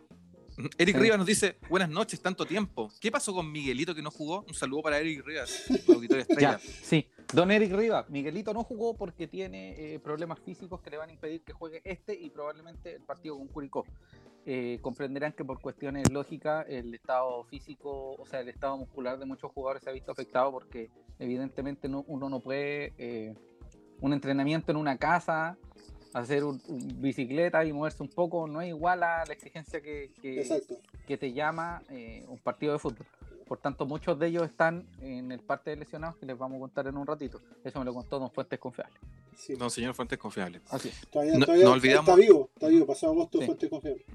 C: Eric
A: sí.
C: Rivas nos dice, buenas noches, tanto tiempo. ¿Qué pasó con Miguelito que no jugó? Un saludo para Eric Rivas, auditorio estrella.
A: Ya, sí. Don Eric Rivas, Miguelito no jugó porque tiene eh, problemas físicos que le van a impedir que juegue este y probablemente el partido con Curicó. Eh, comprenderán que por cuestiones lógicas el estado físico, o sea, el estado muscular de muchos jugadores se ha visto afectado porque evidentemente no, uno no puede eh, un entrenamiento en una casa, hacer un, un bicicleta y moverse un poco, no es igual a la exigencia que, que, te llama eh, un partido de fútbol. Por tanto, muchos de ellos están en el parte de lesionados que les vamos a contar en un ratito. Eso me lo contó Don Fuentes Confiable.
B: Sí.
C: No, señor Fuentes Confiable.
A: Así es.
B: Todavía,
C: no-
B: todavía
C: no olvidamos-
B: está vivo, está vivo, pasado agosto
A: Sí.
B: fuente confiable.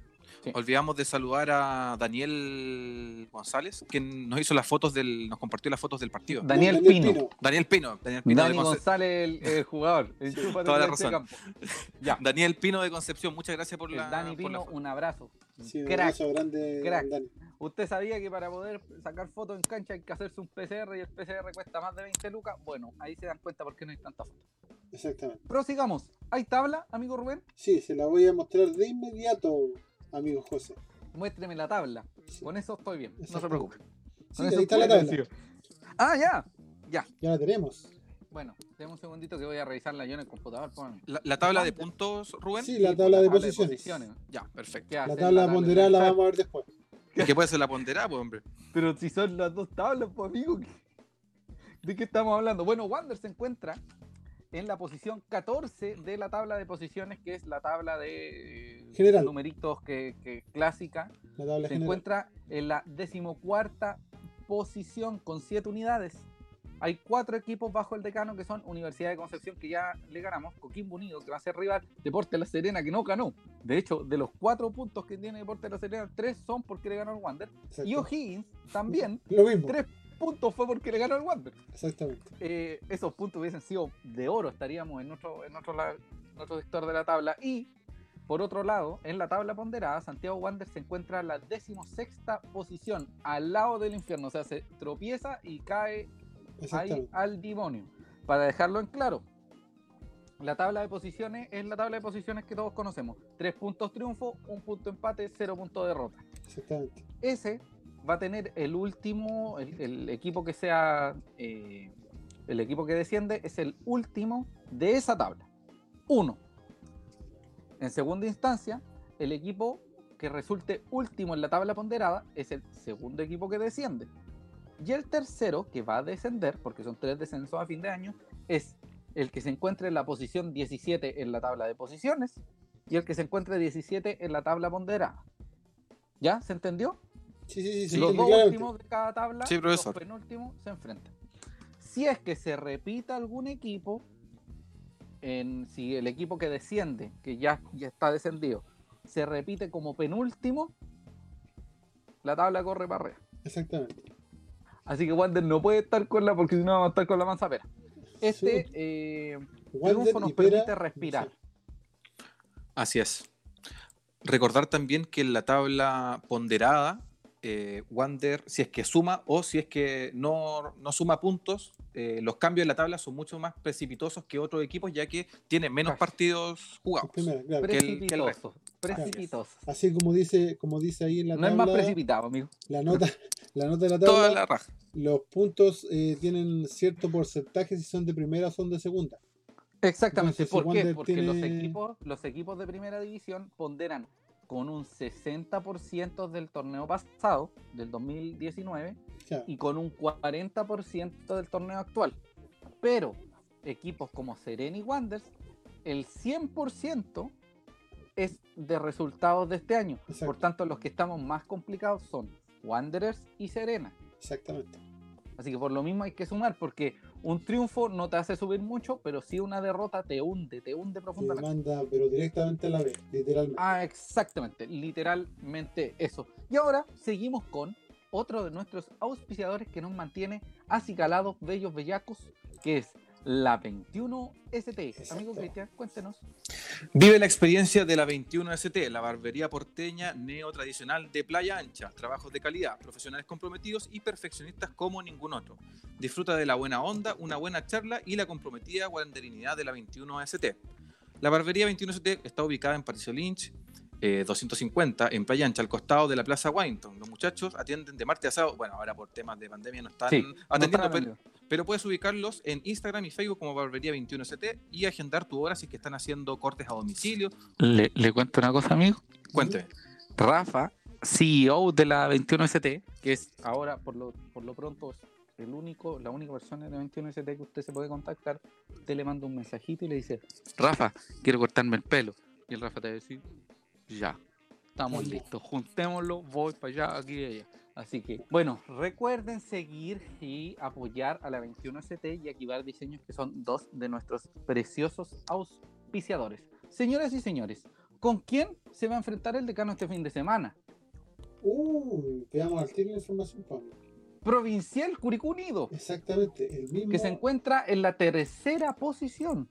C: Olvidamos de saludar a Daniel González, quien nos hizo las fotos del, nos compartió las fotos del partido.
A: Daniel,
B: Daniel
A: Pino.
B: Pino.
C: Daniel Pino, Daniel Pino,
A: Dani
C: de, Conce-
A: González, el, el jugador.
C: Toda la
A: este
C: razón.
A: campo. Ya.
C: Daniel Pino de Concepción, muchas gracias por
A: El
C: la,
A: Dani
C: por la
A: Pino, un abrazo.
B: Sí, un
A: Crack.
B: abrazo grande,
A: crack.
B: Dani.
A: ¿Usted sabía que para poder sacar fotos en cancha hay que hacerse un PCR y el PCR cuesta más de 20 lucas? Bueno, ahí se dan cuenta por qué no hay tanta foto.
B: Exactamente.
A: Prosigamos. ¿Hay tabla, amigo Rubén?
B: Sí, se la voy a mostrar de inmediato, amigo José.
A: Muéstreme la tabla.
B: Sí.
A: Con eso estoy bien. No se preocupe.
B: Sí, ahí está la tabla.
A: Ah, ya. Ya,
B: Ya la tenemos.
A: bueno, tenemos un segundito que voy a revisarla yo en el computador.
C: La, la tabla de puntos, Rubén.
B: Sí, la
A: Sí,
B: tabla
A: por
B: de posiciones.
C: Ya, perfecto.
A: ¿Qué
B: La tabla ponderada la vamos a ver después.
C: ¿Qué puede ser la ponderada, pues, hombre?
A: Pero si son las dos tablas, pues amigo. ¿qué- ¿De qué estamos hablando? Bueno, Wander se encuentra en la posición 14 de la tabla de posiciones, que es la tabla de eh,
B: General.
A: numeritos que, que clásica.
B: La tabla
A: Se
B: general.
A: encuentra en la decimocuarta posición con 7 unidades. Hay cuatro equipos bajo el decano que son Universidad de Concepción, que ya le ganamos, Coquimbo Unido, que va a ser rival, Deporte La Serena, que no ganó. De hecho, de los cuatro puntos que tiene Deporte La Serena, tres son porque le ganó el Wander. Y O'Higgins también,
B: Lo mismo.
A: tres puntos fue porque le ganó el Wander.
B: Exactamente.
A: Eh, esos puntos hubiesen sido de oro, estaríamos en otro, en otro, la- en otro sector de la tabla. Y por otro lado, en la tabla ponderada, Santiago Wander se encuentra en la decimosexta posición, al lado del infierno. O sea, se tropieza y cae ahí al demonio. Para dejarlo en claro, la tabla de posiciones es la tabla de posiciones que todos conocemos. Tres puntos triunfo, un punto empate, cero puntos derrota
B: Exactamente.
A: ese va a tener el último, el, equipo que sea, eh, el equipo que desciende es el último de esa tabla. Uno. En segunda instancia, el equipo que resulte último en la tabla ponderada es el segundo equipo que desciende. Y el tercero, que va a descender, porque son tres descensos a fin de año, es el que se encuentre en la posición 17 en la tabla de posiciones y el que se encuentre 17 en la tabla ponderada. ¿Ya? ¿Se entendió?
B: Sí, sí,
A: los dos últimos de cada tabla,
C: Sí,
A: los penúltimos se enfrentan. Si es que se repita algún equipo, en, si el equipo que desciende, que ya, ya está descendido, se repite como penúltimo, la tabla corre para arriba.
B: Exactamente.
A: Así que Wander no puede estar con la, porque si no vamos a estar con la manzapera. Este
B: Sí.
A: eh,
B: Wander
A: triunfo nos permite respirar.
B: sí.
C: Así es. Recordar también que en la tabla ponderada, eh, Wander, si es que suma o si es que no, no suma puntos, eh, los cambios en la tabla son mucho más precipitosos que otros equipos, ya que tiene menos partidos jugados.
B: Claro.
C: que el- que el resto.
A: Precipitoso. Precipitoso.
B: Así como dice, como dice ahí en la
A: No es más
B: tabla,
A: precipitado, amigo.
B: la nota, la nota de la
C: Toda
B: tabla,
C: la raja.
B: los puntos eh, tienen cierto porcentaje si son de primera o son de segunda.
A: Exactamente.
B: Entonces, si
A: ¿Por qué? Porque los,
B: tiene-
A: equipos, los equipos de primera división ponderan con un 60% del torneo pasado, del 2019,
B: Ya,
A: y con un 40% del torneo actual. Pero equipos como Serena y Wanderers, el 100% es de resultados de este año.
B: Exacto.
A: Por tanto, los que estamos más complicados son Wanderers y Serena.
B: exactamente.
A: Así que por lo mismo hay que sumar, porque un triunfo no te hace subir mucho, pero sí una derrota te hunde, te hunde profundamente.
B: manda, pero directamente a la B, literalmente.
A: Ah, exactamente, literalmente eso. Y ahora seguimos con otro de nuestros auspiciadores que nos mantiene acicalados, bellos, bellacos, que es la 21 ST. Amigo
B: Exacto.
A: Cristian, cuéntenos.
C: Vive la experiencia de la 21ST, la barbería porteña neo-tradicional de Playa Ancha. Trabajos de calidad, profesionales comprometidos y perfeccionistas como ningún otro. Disfruta de la buena onda, una buena charla y la comprometida guanderinidad de la 21ST. La barbería 21ST está ubicada en Patricio Lynch, eh, 250, en Playa Ancha, al costado de la Plaza Washington. Los muchachos atienden de martes a sábado. Bueno, ahora por temas de pandemia no están
A: Sí, no
C: atendiendo,
A: están
C: pero, pero puedes ubicarlos en Instagram y Facebook como Barbería 21ST y agendar tu hora si es que están haciendo cortes a domicilio.
A: Le, le cuento una cosa, amigo.
C: Cuénteme.
A: Rafa, CEO de la 21ST, que es ahora por lo, por lo pronto el único, la única persona de la 21ST que usted se puede contactar, usted le manda un mensajito y le dice, Rafa, quiero cortarme el pelo. Y el Rafa te va a decir, ya, estamos listos, juntémoslo, voy para allá, aquí y allá. Así que, bueno, recuerden seguir y apoyar a la 21ST y activar diseños que son dos de nuestros preciosos auspiciadores. Señoras y señores, ¿con quién se va a enfrentar el decano este fin de semana?
B: Uh, te damos al tiro la información, Pablo.
A: Provincial Curicó Unido,
B: Exactamente, el mismo.
A: que se encuentra en la tercera posición.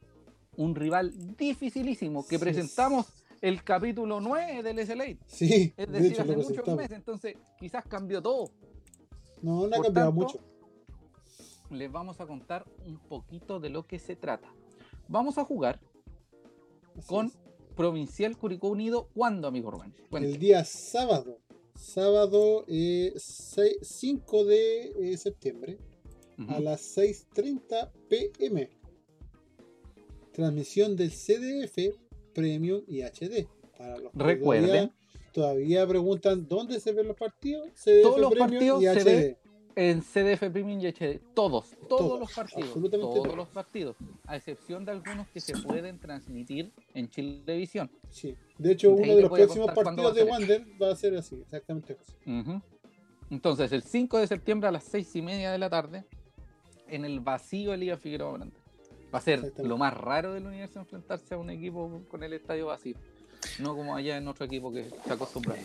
A: Un rival dificilísimo que
B: Sí.
A: presentamos el capítulo 9 del SLA.
B: Sí,
A: Es
B: de
A: decir,
B: hecho
A: hace muchos meses, entonces quizás cambió todo.
B: No, no ha cambiado mucho.
A: Les vamos a contar un poquito de lo que se trata. Vamos a jugar
B: Así
A: con
B: es.
A: Provincial Curicó Unido. ¿Cuándo, amigo Rubén?
B: El día sábado. Sábado eh, 6 5 de eh, septiembre. a las 6.30 pm. Transmisión del CDF, Premium y HD. Para los
A: Recuerden.
B: Todavía, todavía preguntan dónde se ven los partidos. CDF,
A: Todos los
B: Premium
A: partidos
B: y
A: se
B: HD.
A: ve En CDF Premium y HD, todos, todos,
B: Todos,
A: los partidos,
B: absolutamente
A: todos
B: todos.
A: los partidos, a excepción de algunos que se pueden transmitir en Chilevisión.
B: Sí. De hecho, uno de los próximos partidos de Wander va a ser así, exactamente así.
A: Entonces, el 5 de septiembre a las 6 y media de la tarde, en el vacío Elías Figueroa Brandel. Va a ser lo más raro del universo enfrentarse a un equipo con el estadio vacío. No como allá en otro equipo que se acostumbra.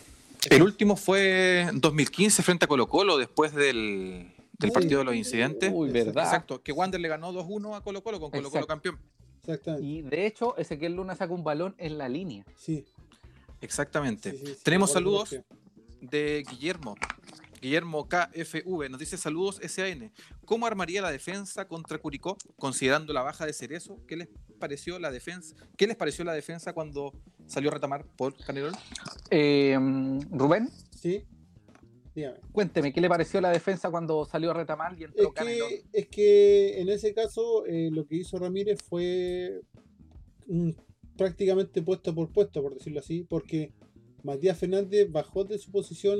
C: El último fue en 2015 frente a Colo Colo después del, del
B: Uy.
C: partido de los incidentes.
A: Uy, verdad.
C: Exacto, que Wander le ganó 2-1 a Colo Colo con Colo Colo
A: Exacto.
C: campeón.
B: Exactamente.
A: Y de hecho, Ezequiel Luna saca un balón en la línea.
B: Sí.
C: Exactamente.
B: sí, sí, sí,
C: Tenemos saludos de Guillermo. Guillermo KFV nos dice saludos SAN. ¿Cómo armaría la defensa contra Curicó considerando la baja de Cerezo? ¿Qué les pareció la defensa? ¿Qué les pareció la defensa cuando salió a retamar por Canelón?
A: Eh, Rubén,
B: Sí. Dígame.
A: cuénteme, ¿qué le pareció la defensa cuando salió a retamar y entró
B: Es que, es que en ese caso eh, lo que hizo Ramírez fue prácticamente puesto por puesto, por decirlo así, porque Matías Fernández bajó de su posición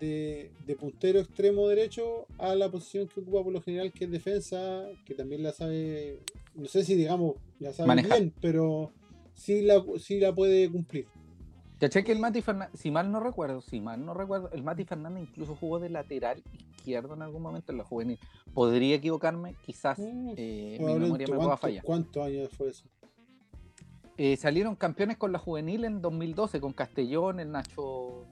B: de, de puntero extremo derecho a la posición que ocupa por lo general, que es defensa, que también la sabe, no sé si digamos, la sabe
A: Manejar.
B: bien, pero sí la, sí la puede cumplir.
A: Caché que el Mati Fernández, si mal no recuerdo, si mal no recuerdo, el Mati Fernández incluso jugó de lateral izquierdo en algún momento en la juvenil. Podría equivocarme, quizás
B: Mm,
A: eh, mi memoria me pueda
B: ¿cuánto-
A: fallar.
B: ¿Cuántos años fue eso?
A: Eh, salieron campeones con la juvenil en 2012 con Castellón, el Nacho,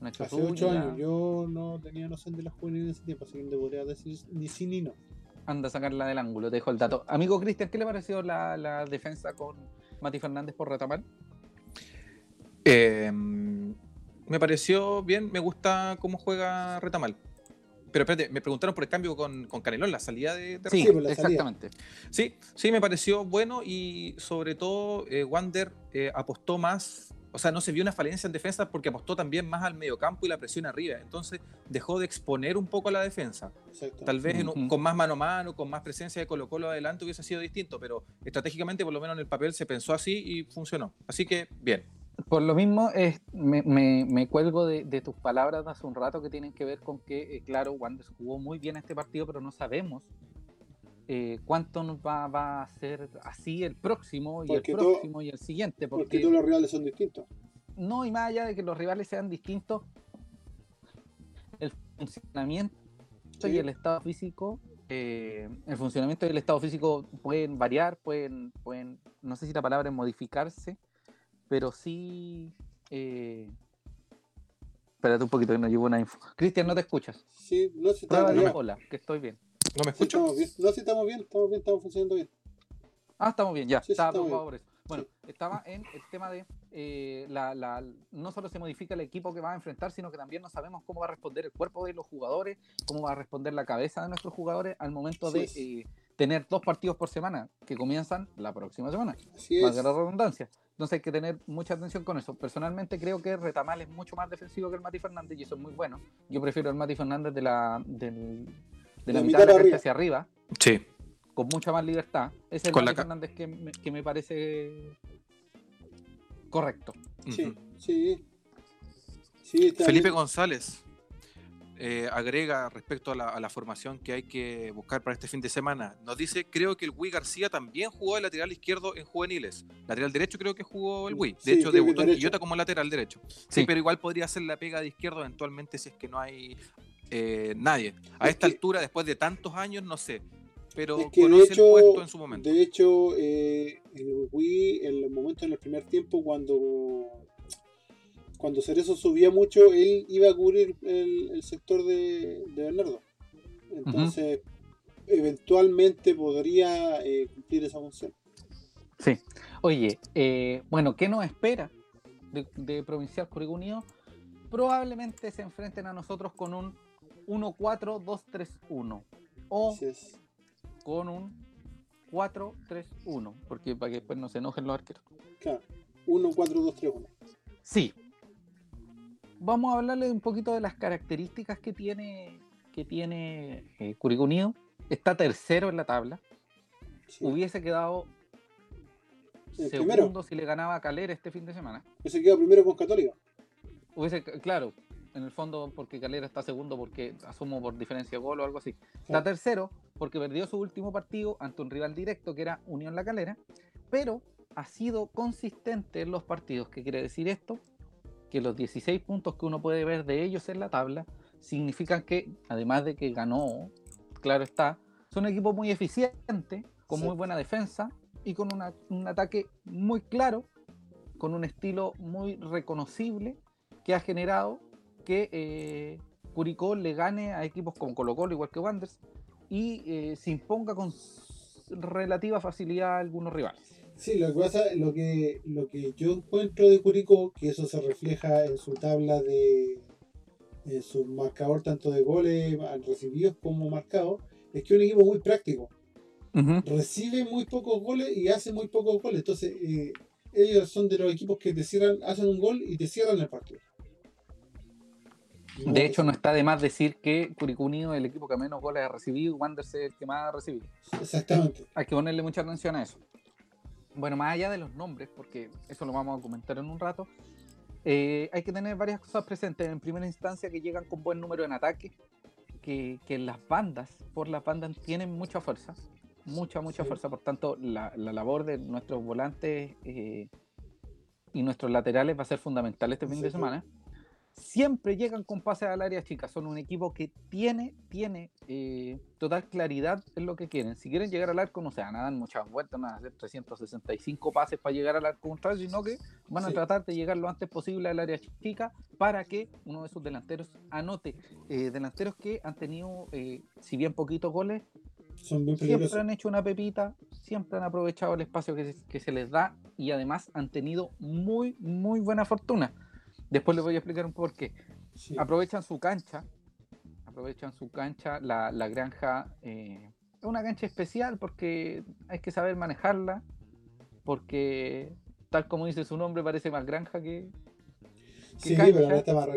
A: Nacho
B: Hace ocho
A: Zúñiga.
B: años. Yo no tenía noción de las juveniles en ese tiempo, así que no te podría decir ni sí ni no.
A: Anda a sacarla del ángulo, te dejo el dato. Amigo Cristian, ¿qué le pareció la, la defensa con Mati Fernández por retamar?
C: Eh, me pareció bien, me gusta cómo juega Retamal. Pero espérate, me preguntaron por el cambio con, con Canelón, la salida de, de
A: Sí,
B: Sí, por la salida.
A: exactamente.
C: Sí, sí, me pareció bueno y sobre todo eh, Wander eh, apostó más, o sea, no se vio una falencia en defensa porque apostó también más al mediocampo y la presión arriba. Entonces dejó de exponer un poco a la defensa.
B: Exacto.
C: Tal vez en un-
A: Ujú.
C: con más mano a mano, con más presencia de Colo Colo adelante hubiese sido distinto, pero estratégicamente por lo menos en el papel se pensó así y funcionó. Así que bien.
A: Por lo mismo, es, me, me- me cuelgo de, de tus palabras de hace un rato que tienen que ver con que, eh, claro, Wander jugó muy bien este partido, pero no sabemos eh, cuánto nos va, va a ser así el próximo y
B: Porque
A: el
B: todo-
A: próximo y el siguiente.
B: Porque
A: Porque,
B: todos los rivales son distintos.
A: no, y más allá de que los rivales sean distintos, el funcionamiento
B: Sí.
A: y el estado físico, eh, el funcionamiento y el estado físico pueden variar, pueden, pueden, no sé si la palabra es modificarse, pero sí. Eh... Espérate un poquito que no llevo una info. Cristian, no te escuchas.
B: Sí, no si estamos
A: de
B: bien.
A: hola, que estoy bien.
C: ¿No me
B: Sí,
C: escucho?
B: estamos bien. No, si estamos bien, estamos bien, estamos funcionando bien.
A: Ah, estamos bien, ya.
B: Sí, sí,
A: estaba preocupado por eso. Bueno, estaba en el tema de eh, la, la- no solo se modifica el equipo que va a enfrentar, sino que también no sabemos cómo va a responder el cuerpo de los jugadores, cómo va a responder la cabeza de nuestros jugadores al momento de eh, tener dos partidos por semana que comienzan la próxima semana.
B: Así es.
A: Valga la redundancia. Entonces hay que tener mucha atención con eso. Personalmente creo que Retamal es mucho más defensivo que el Mati Fernández y eso es muy bueno. Yo prefiero el Mati Fernández de la, del- de la
B: De
A: mitad de la
B: arriba.
A: hacia arriba,
C: Sí.
A: con mucha más libertad. Ese es el
C: Con
A: Mati Fernández que me, que me parece correcto.
B: Sí, sí. Sí,
C: Felipe
B: bien.
C: González eh, agrega respecto a la, a la formación que hay que buscar para este fin de semana. Nos dice, creo que el Wii García también jugó de lateral izquierdo en juveniles. Lateral derecho creo que jugó el Wii. De
B: Sí,
C: hecho,
B: que
C: debutó en. Quillota como lateral derecho. Sí,
A: Sí.
C: pero igual podría hacer la pega de izquierdo eventualmente si es que no hay eh, nadie. A
B: Es
C: esta
B: que-
C: altura, después de tantos años, no sé. Pero
B: Es que de
C: conoce
B: hecho,
C: el puesto en su momento.
B: de hecho eh, el Wii, en los momentos en el primer tiempo, cuando cuando Cerezo subía mucho, él iba a cubrir el, el sector de, de Bernardo. Entonces, eventualmente podría eh, cumplir esa función.
A: Sí. Oye, eh, bueno, ¿qué nos espera de, de Provincial Curicó Unido? Probablemente se enfrenten a nosotros con un 1-4-2-3-1 o con un 4-3-1, porque para que después no se enojen los arqueros.
B: Claro. 1, 4, 2, 3, 1.
A: Sí. Vamos a hablarle un poquito de las características que tiene, que tiene eh, Unido. está tercero en la tabla.
B: Sí.
A: Hubiese quedado
B: El
A: segundo
B: primero.
A: si le ganaba a Calera este fin de semana.
B: Ese quedó primero con Católica.
A: Hubiese, claro, en el fondo porque Calera está segundo porque asumo por diferencia de gol o algo así. Está tercero porque perdió su último partido ante un rival directo que era Unión La Calera, pero ha sido consistente en los partidos. ¿Qué quiere decir esto? Que los 16 puntos que uno puede ver de ellos en la tabla significan que, además de que ganó, claro está, son un equipo muy eficiente, con
B: Sí.
A: muy buena defensa y con una- un ataque muy claro, con un estilo muy reconocible que ha generado que eh, Curicó le gane a equipos como Colo Colo, igual que Wanderers, y eh, se imponga con relativa facilidad a algunos rivales.
B: Sí, lo que pasa, lo que, lo que yo encuentro de Curicó, que eso se refleja en su tabla de en su marcador tanto de goles recibidos como marcados, es que es un equipo muy práctico. Recibe muy pocos goles y hace muy pocos goles. Entonces, eh, ellos son de los equipos que te cierran, hacen un gol y te cierran el partido. No,
A: De hecho, no está de más decir que Curicó Unido es el equipo que menos goles ha recibido y Wanderers es el que más ha recibido.
B: Exactamente.
A: Hay que ponerle mucha atención a eso. Bueno, más allá de los nombres, porque eso lo vamos a comentar en un rato, eh, hay que tener varias cosas presentes. En primera instancia, que llegan con buen número en ataque, que, que las bandas, por las bandas, tienen mucha fuerza, mucha, mucha
B: Sí.
A: fuerza. Por tanto, la, la labor de nuestros volantes eh, y nuestros laterales va a ser fundamental este fin de
B: Sí.
A: Siempre llegan con pases al área chica. Son un equipo que tiene, tiene eh, total claridad en lo que quieren. Si quieren llegar al arco, no se van a dar muchas vueltas, no van a hacer 365 pases para llegar al arco contrario, sino que van a
B: Sí.
A: tratar de llegar lo antes posible al área chica para que uno de sus delanteros anote. Eh, delanteros que han tenido, eh, si bien poquitos goles,
B: Son
A: siempre han hecho una pepita, siempre han aprovechado el espacio que se, que se les da y además han tenido muy, muy buena fortuna. Después les voy a explicar un por qué.
B: Sí.
A: Aprovechan su cancha, aprovechan su cancha, la, la granja eh, es una cancha especial porque hay que saber manejarla, porque tal como dice su nombre parece más granja que... que
B: Sí,
A: cancha.
B: pero no está más.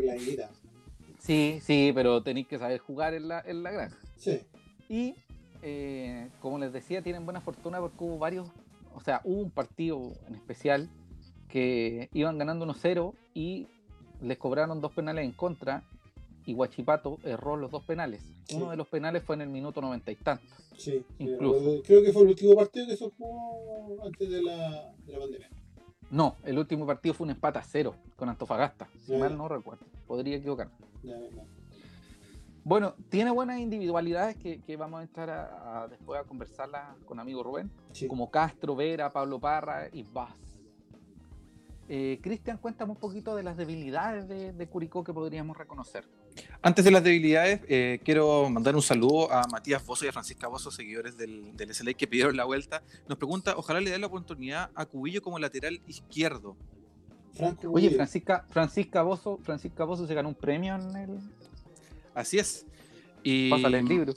A: Sí, sí, pero tenéis que saber jugar en la, en la granja.
B: Sí.
A: Y eh, como les decía, tienen buena fortuna porque hubo varios, o sea, hubo un partido en especial que iban ganando 1-0 y les cobraron dos penales en contra y Guachipato erró los dos penales.
B: Sí.
A: Uno de los penales fue en el minuto noventa y tantos.
B: Sí, sí,
A: Incluso.
B: creo que fue el último partido que se jugó antes de la, de la pandemia.
A: No, el último partido fue un empate a cero con Antofagasta, si
B: Ya,
A: mal no recuerdo. Podría equivocarme. Bueno, tiene buenas individualidades que, que vamos a entrar a, a- después a conversarlas con amigo Rubén.
B: Sí.
A: como Castro, Vera, Pablo Parra y Vaz. Eh, Cristian, cuéntame un poquito de las debilidades de, de Curicó que podríamos reconocer.
C: Antes de las debilidades, eh, quiero mandar un saludo a Matías Bozo y a Francisca Bozo, seguidores del, del SLA que pidieron la vuelta. Nos pregunta, ojalá le dé la oportunidad a Cubillo como lateral izquierdo.
A: Oye. Francisca, Francisca Bozo, Francisca Bozo se ganó un premio en el.
C: Así es. Y
A: Pásale el libro.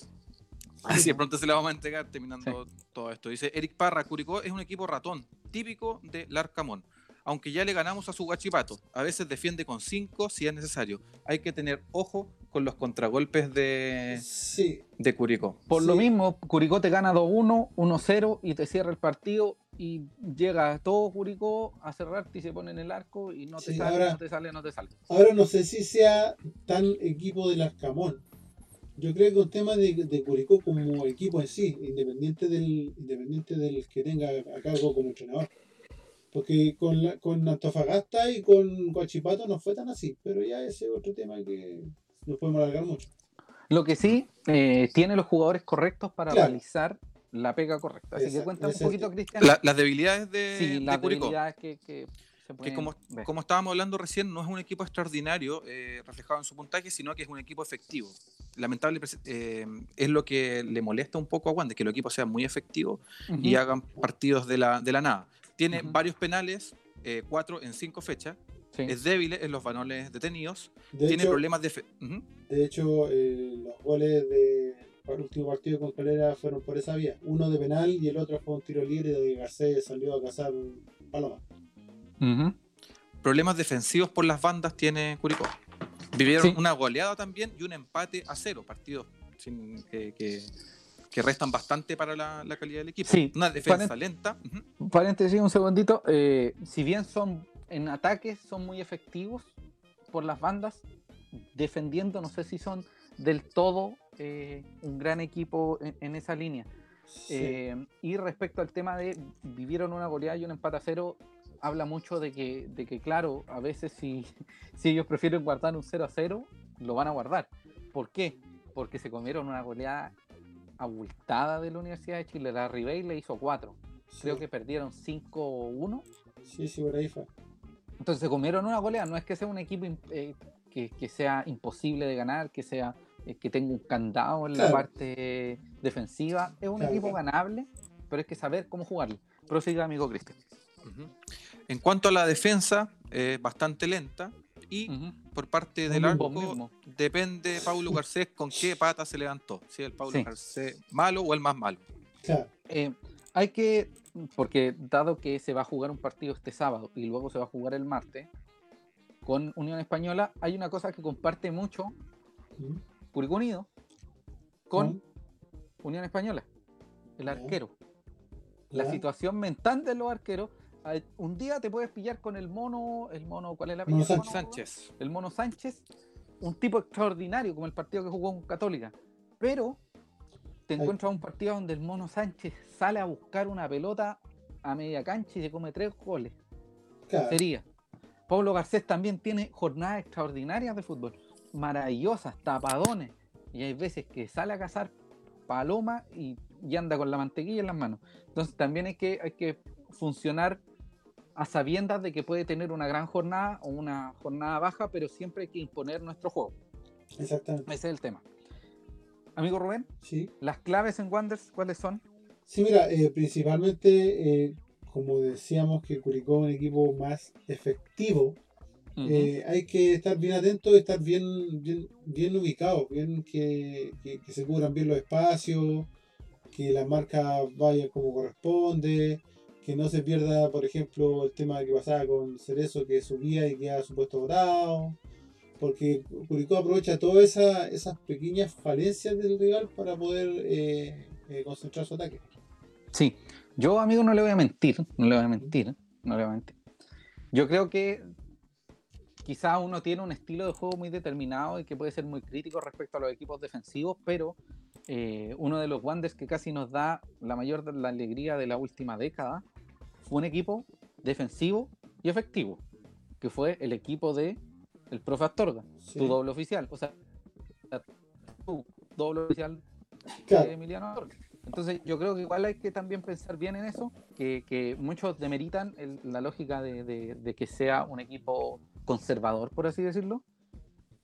C: Así de pronto se la vamos a entregar terminando todo esto. Dice Eric Parra, Curicó es un equipo ratón, típico de Larcamón. Aunque ya le ganamos a su guachipato, a veces defiende con 5 si es necesario. Hay que tener ojo con los contragolpes de,
B: Sí,
C: de Curicó.
A: Por
B: Sí.
A: lo mismo, Curicó te gana 2-1, 1-0 y te cierra el partido y llega todo Curicó a cerrarte y se pone en el arco y no te
B: Sí,
A: sale,
B: ahora-
A: no te sale, no te sale.
B: ahora no sé si sea tan equipo del Arcamón. Yo creo que un tema de, de Curicó como equipo en sí, independiente del, independiente del que tenga a cargo como entrenador. Porque con, la- con Antofagasta y con Guachipato no fue tan así, pero ya ese es otro tema que nos podemos alargar mucho.
A: Lo que sí, eh, tiene los jugadores correctos para
B: Claro.
A: realizar la pega correcta. Así que
B: Exacto,
A: cuéntame un poquito, Cristian.
C: La- las debilidades de,
A: sí,
C: de
A: las
C: Curicó.
A: debilidades que, que
C: que como, como estábamos hablando recién, no es un equipo extraordinario eh, reflejado en su puntaje, sino que es un equipo efectivo. Lamentable eh, es lo que le molesta un poco a Wander, que el equipo sea muy efectivo
A: Ujú.
C: y hagan partidos de la, de la nada. Tiene varios penales, eh, cuatro en cinco fechas,
A: Sí.
C: es débil en los balones detenidos,
B: De
C: tiene
B: hecho,
C: problemas de... fe- Ujú.
B: de hecho eh, los goles del último partido con Calera fueron por esa vía. Uno de penal y el otro fue un tiro libre de Garcés salió a cazar paloma.
C: Problemas defensivos por las bandas tiene Curicó. Vivieron
A: Sí.
C: una goleada también y un empate a cero, partidos sin, que, que- que restan bastante para la, la calidad del equipo.
A: Sí,
C: Una defensa lenta. ujú,
A: Paréntesis un segundito. eh, si bien son en ataques son muy efectivos por las bandas, defendiendo no sé si son del todo eh, un gran equipo en, en esa línea.
B: Sí.
A: Eh, y respecto al tema de vivieron una goleada y un empate a cero, habla mucho de que, de que claro, a veces si, si ellos prefieren guardar un 0 a 0, lo van a guardar. ¿Por qué? Porque se comieron una goleada abultada de la Universidad de Chile. La Ribey le hizo 4. Creo que perdieron 5-1.
B: Sí, sí, por ahí fue.
A: Entonces se comieron una goleada. No es que sea un equipo eh, que, que sea imposible de ganar, que sea eh, que tenga un candado en la parte defensiva. Es un
B: Claro,
A: equipo
B: claro.
A: ganable, pero hay que saber cómo jugarlo. Prosiga, amigo Cristian.
C: En cuanto a la defensa, eh, bastante lenta. Y
A: Ujú.
C: por parte del arco,
A: mismo.
C: depende Paulo Garcés con qué pata se levantó. Si el Paulo
A: Sí.
C: Garcés malo o el más malo.
B: Claro.
A: Eh, hay que, porque dado que se va a jugar un partido este sábado y luego se va a jugar el martes con Unión Española, hay una cosa que comparte mucho
B: ¿Mm?
A: Curicó Unido con. Unión Española, el arquero. La situación mental de los arqueros, un día te puedes pillar con el mono, el mono, ¿cuál es la apellido?
B: Sánchez.
C: Sánchez.
A: El mono Sánchez, un tipo extraordinario como el partido que jugó con Católica, pero te
B: Ay.
A: encuentras un partido donde el mono Sánchez sale a buscar una pelota a media cancha y se come tres goles.
B: Claro.
A: Sería. Pablo Garcés también tiene jornadas extraordinarias de fútbol, maravillosas, tapadones, y hay veces que sale a cazar paloma y, y anda con la mantequilla en las manos. Entonces también hay que, hay que funcionar a sabiendas de que puede tener una gran jornada o una jornada baja, pero siempre hay que imponer nuestro juego.
B: Exactamente.
A: Ese es el tema. Amigo Rubén,
B: Sí.
A: las claves en Wonders, ¿cuáles son?
B: Sí, mira, eh, principalmente, eh, como decíamos, que Curicó es un equipo más efectivo. eh, hay que estar bien atentos, estar bien, bien, bien ubicados, bien que, que- que se cubran bien los espacios, que la marca vaya como corresponde, que no se pierda, por ejemplo, el tema que pasaba con Cerezo, que subía y quedaba supuesto botado, porque Curicó aprovecha todas esa- esas pequeñas falencias del rival para poder eh, eh, concentrar su ataque.
A: Sí, yo amigo no le voy a mentir, no le voy a mentir, no le voy a mentir. Yo creo que quizá uno tiene un estilo de juego muy determinado y que puede ser muy crítico respecto a los equipos defensivos, pero eh, uno de los Wonders que casi nos da la mayor la alegría de la última década fue un equipo defensivo y efectivo, que fue el equipo de el profe Astorga,
B: Sí.
A: tu doble oficial, o sea, tu doble oficial
B: Claro.
A: de Emiliano Astorga. Entonces yo creo que igual hay que también pensar bien en eso, que, que muchos demeritan el- la lógica de, de- de que sea un equipo conservador, por así decirlo,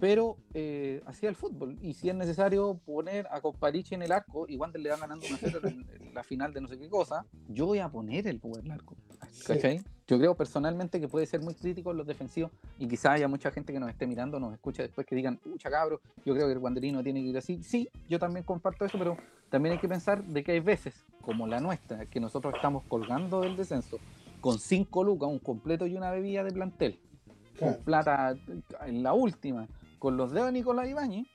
A: pero eh, así es el fútbol. Y si es necesario poner a Comparichi en el arco, y Wander le van ganando 1-0 en, en la final de no sé qué cosa, yo voy a poner el power en el arco. ¿Cachai? Yo creo personalmente que puede ser muy crítico en los defensivos y quizá haya mucha gente que nos esté mirando, nos escuche después que digan, pucha cabro, yo creo que el Wanderino tiene que ir así. Sí, yo también comparto eso, pero también hay que pensar de que hay veces, como la nuestra, que nosotros estamos colgando del descenso con cinco lucas, un completo y una bebida de plantel,
B: Claro.
A: con plata en la última, con los dedos de Nicolás Ibáñez,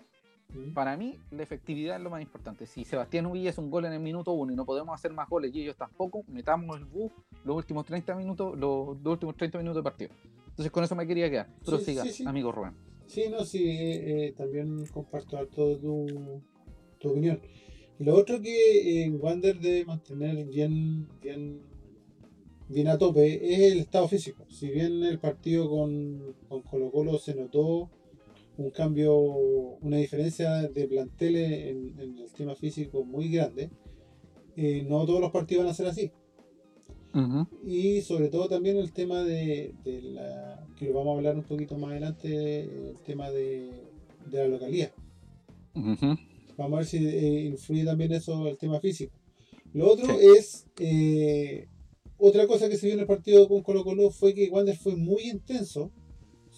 B: Mm.
A: para mí la efectividad es lo más importante. Si Sebastián Uvilla es un gol en el minuto uno y no podemos hacer más goles y ellos tampoco, metamos el bus los últimos 30 minutos, los últimos 30 minutos de partido. Entonces con eso me quería quedar. Pero
B: Sí,
A: siga,
B: sí, sí.
A: amigo Rubén.
B: Sí, no, sí, eh, eh, también comparto harto tu, tu opinión. Y lo otro que eh, Wander debe mantener bien, bien, bien a tope es el estado físico. Si bien el partido con, con Colo Colo se notó un cambio, una diferencia de planteles en, en el tema físico muy grande, eh, no todos los partidos van a ser así. Y sobre todo también el tema de, de la, que lo vamos a hablar un poquito más adelante, el tema de, de la localidad.
A: Ujú.
B: Vamos a ver si eh, influye también eso el tema físico. Lo otro
A: Sí.
B: es, eh, otra cosa que se vio en el partido con Colo Colo fue que Wander fue muy intenso,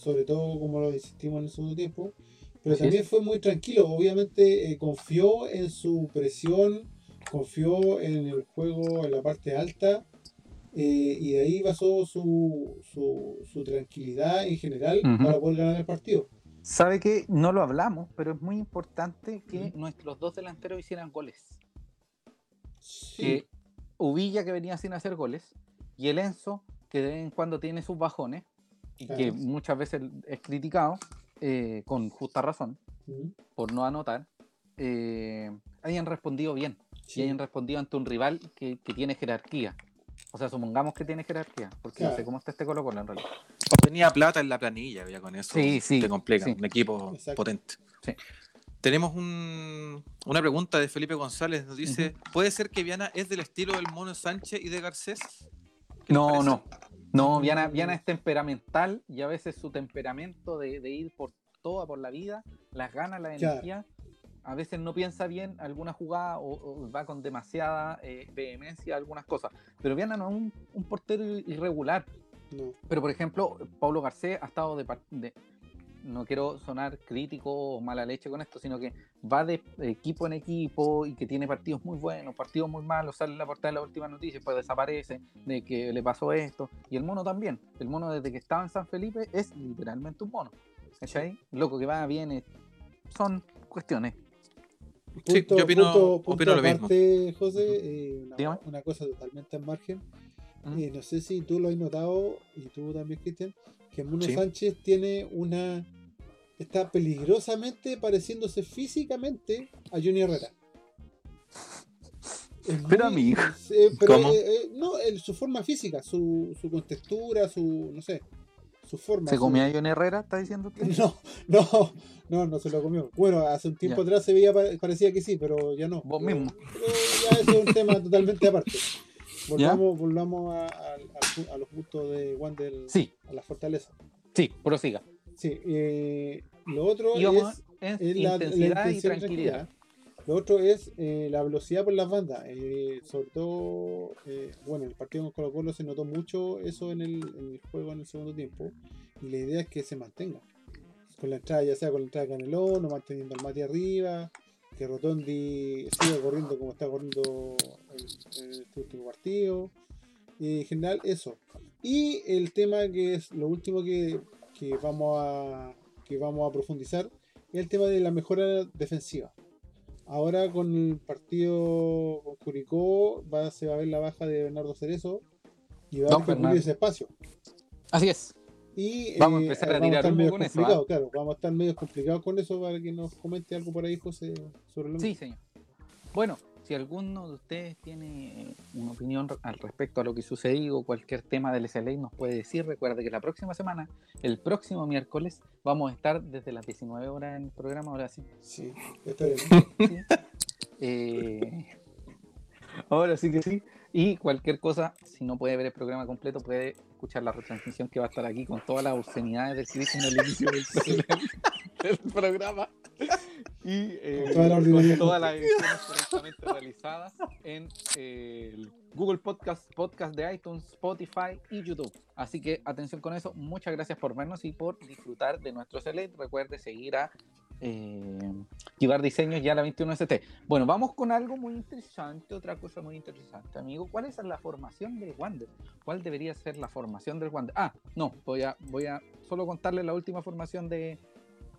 B: sobre todo como lo insistimos en el segundo tiempo, pero
A: Así
B: también
A: es.
B: fue muy tranquilo. Obviamente eh, confió en su presión, confió en el juego en la parte alta. eh, y de ahí basó su, su, su tranquilidad en general
A: Ujú.
B: para poder ganar el partido.
A: Sabe que no lo hablamos, pero es muy importante que
B: Ujú.
A: nuestros dos delanteros hicieran goles.
B: Sí,
A: que Uvilla que venía sin hacer goles y el Enzo que de vez en cuando tiene sus bajones y que
B: Claro.
A: muchas veces es criticado eh, con justa razón por no anotar, eh, hayan respondido bien
B: sí,
A: y hayan respondido ante un rival que, que tiene jerarquía. O sea, supongamos que tiene jerarquía, porque no sé
B: Claro.
A: cómo está este Colo Colo en realidad.
C: Tenía plata en la planilla, ya con eso
A: Sí, sí,
C: te complica.
A: sí.
C: Un equipo
B: Exacto.
C: potente.
A: Sí.
C: Tenemos un- una pregunta de Felipe González. Nos dice: ¿Puede ser que Viana es del estilo del Mono Sánchez y de Garcés? ¿Qué les
A: No, no. No. Viana, Viana es temperamental y a veces su temperamento de, de ir por toda, por la vida, las ganas, la
B: Claro.
A: energía, a veces no piensa bien alguna jugada o, o va con demasiada eh, vehemencia algunas cosas. Pero Viana no es un, un portero irregular.
B: no.
A: Pero, por ejemplo, Pablo Garcés ha estado de, de- No quiero sonar crítico o mala leche con esto, sino que va de equipo en equipo y que tiene partidos muy buenos, partidos muy malos, sale en la portada de la última noticia, pues desaparece, de que le pasó esto. Y el mono también. El mono, desde que estaba en San Felipe, es literalmente un mono. ¿Cachai? Loco que va, viene. Son cuestiones.
C: Sí, yo opino- opino lo mismo.
B: José, eh, una, cosa totalmente al margen. Eh, no sé si tú lo has notado, y tú también, Cristian, que Mono
C: Sí.
B: Sánchez tiene una. está peligrosamente pareciéndose físicamente a Johnny Herrera. Es
A: Pero,
B: muy-
A: amigo.
B: eh, pero,
C: ¿Cómo?
B: eh, eh, no, el- su forma física, su, su contextura, su. no sé. Su forma.
A: ¿Se
B: su-
A: comía a Johnny Herrera? ¿Está diciendo usted?
B: No, no, no, no se lo comió. Bueno, hace un tiempo
A: Ya.
B: atrás se veía, pa- parecía que sí, pero ya no.
A: Vos
B: Pero-
A: mismo.
B: Pero ya eso es un tema totalmente aparte. Volvamos, volvamos a, a- a- a los gustos de Wander,
A: Sí,
B: a la fortaleza.
A: sí, prosiga.
B: Sí, eh, lo otro
A: Y
B: es, la, la
A: intensidad y tranquilidad.
B: Lo otro es eh, la velocidad por las bandas. eh, sobre todo, eh, bueno, en el partido con Colo Colo se notó mucho eso en el, en el juego en el segundo tiempo. Y la idea es que se mantenga. Con la entrada, ya sea con la entrada de Canelón o manteniendo al Mati arriba. Que Rotondi siga corriendo como está corriendo en, en este último partido. Y en general, eso. Y el tema que es lo último que, que vamos a que vamos a profundizar es el tema de la mejora defensiva. Ahora con el partido con Curicó va, se va a ver la baja de Bernardo Cerezo y va a
A: Don Bernardo.
B: ese espacio.
A: Así es.
B: Y
A: Vamos a
B: eh,
A: empezar a
B: vamos
A: tirar humo
B: medio
A: con eso, ¿ah?
B: claro, vamos a estar medio complicados con eso para que nos comente algo por ahí, José, sobre lo
A: Sí,
B: mismo.
A: señor. Bueno, si alguno de ustedes tiene eh, una opinión al respecto a lo que sucedió o cualquier tema del SLA nos puede decir, recuerde que la próxima semana, el próximo miércoles, vamos a estar desde las 19 horas en el programa, ahora sí.
B: Sí, está bien.
A: Sí. Eh, ahora sí que sí. Y cualquier cosa, si no puede ver el programa completo, puede escuchar la retransmisión que va a estar aquí con todas las obscenidades del Cristian al inicio del, del programa. Y eh,
B: Con toda
A: todas las ediciones correctamente realizadas en eh, el Google Podcast, Podcast de iTunes, Spotify y YouTube. Así que atención con eso. Muchas gracias por vernos y por disfrutar de nuestro select. Recuerde seguir a eh, llevar diseños ya la 21ST. Bueno, vamos con algo muy interesante, otra cosa muy interesante, amigo. ¿Cuál es la formación del Wander? ¿Cuál debería ser la formación del Wander? Ah, no, voy a, voy a solo contarles la última formación de,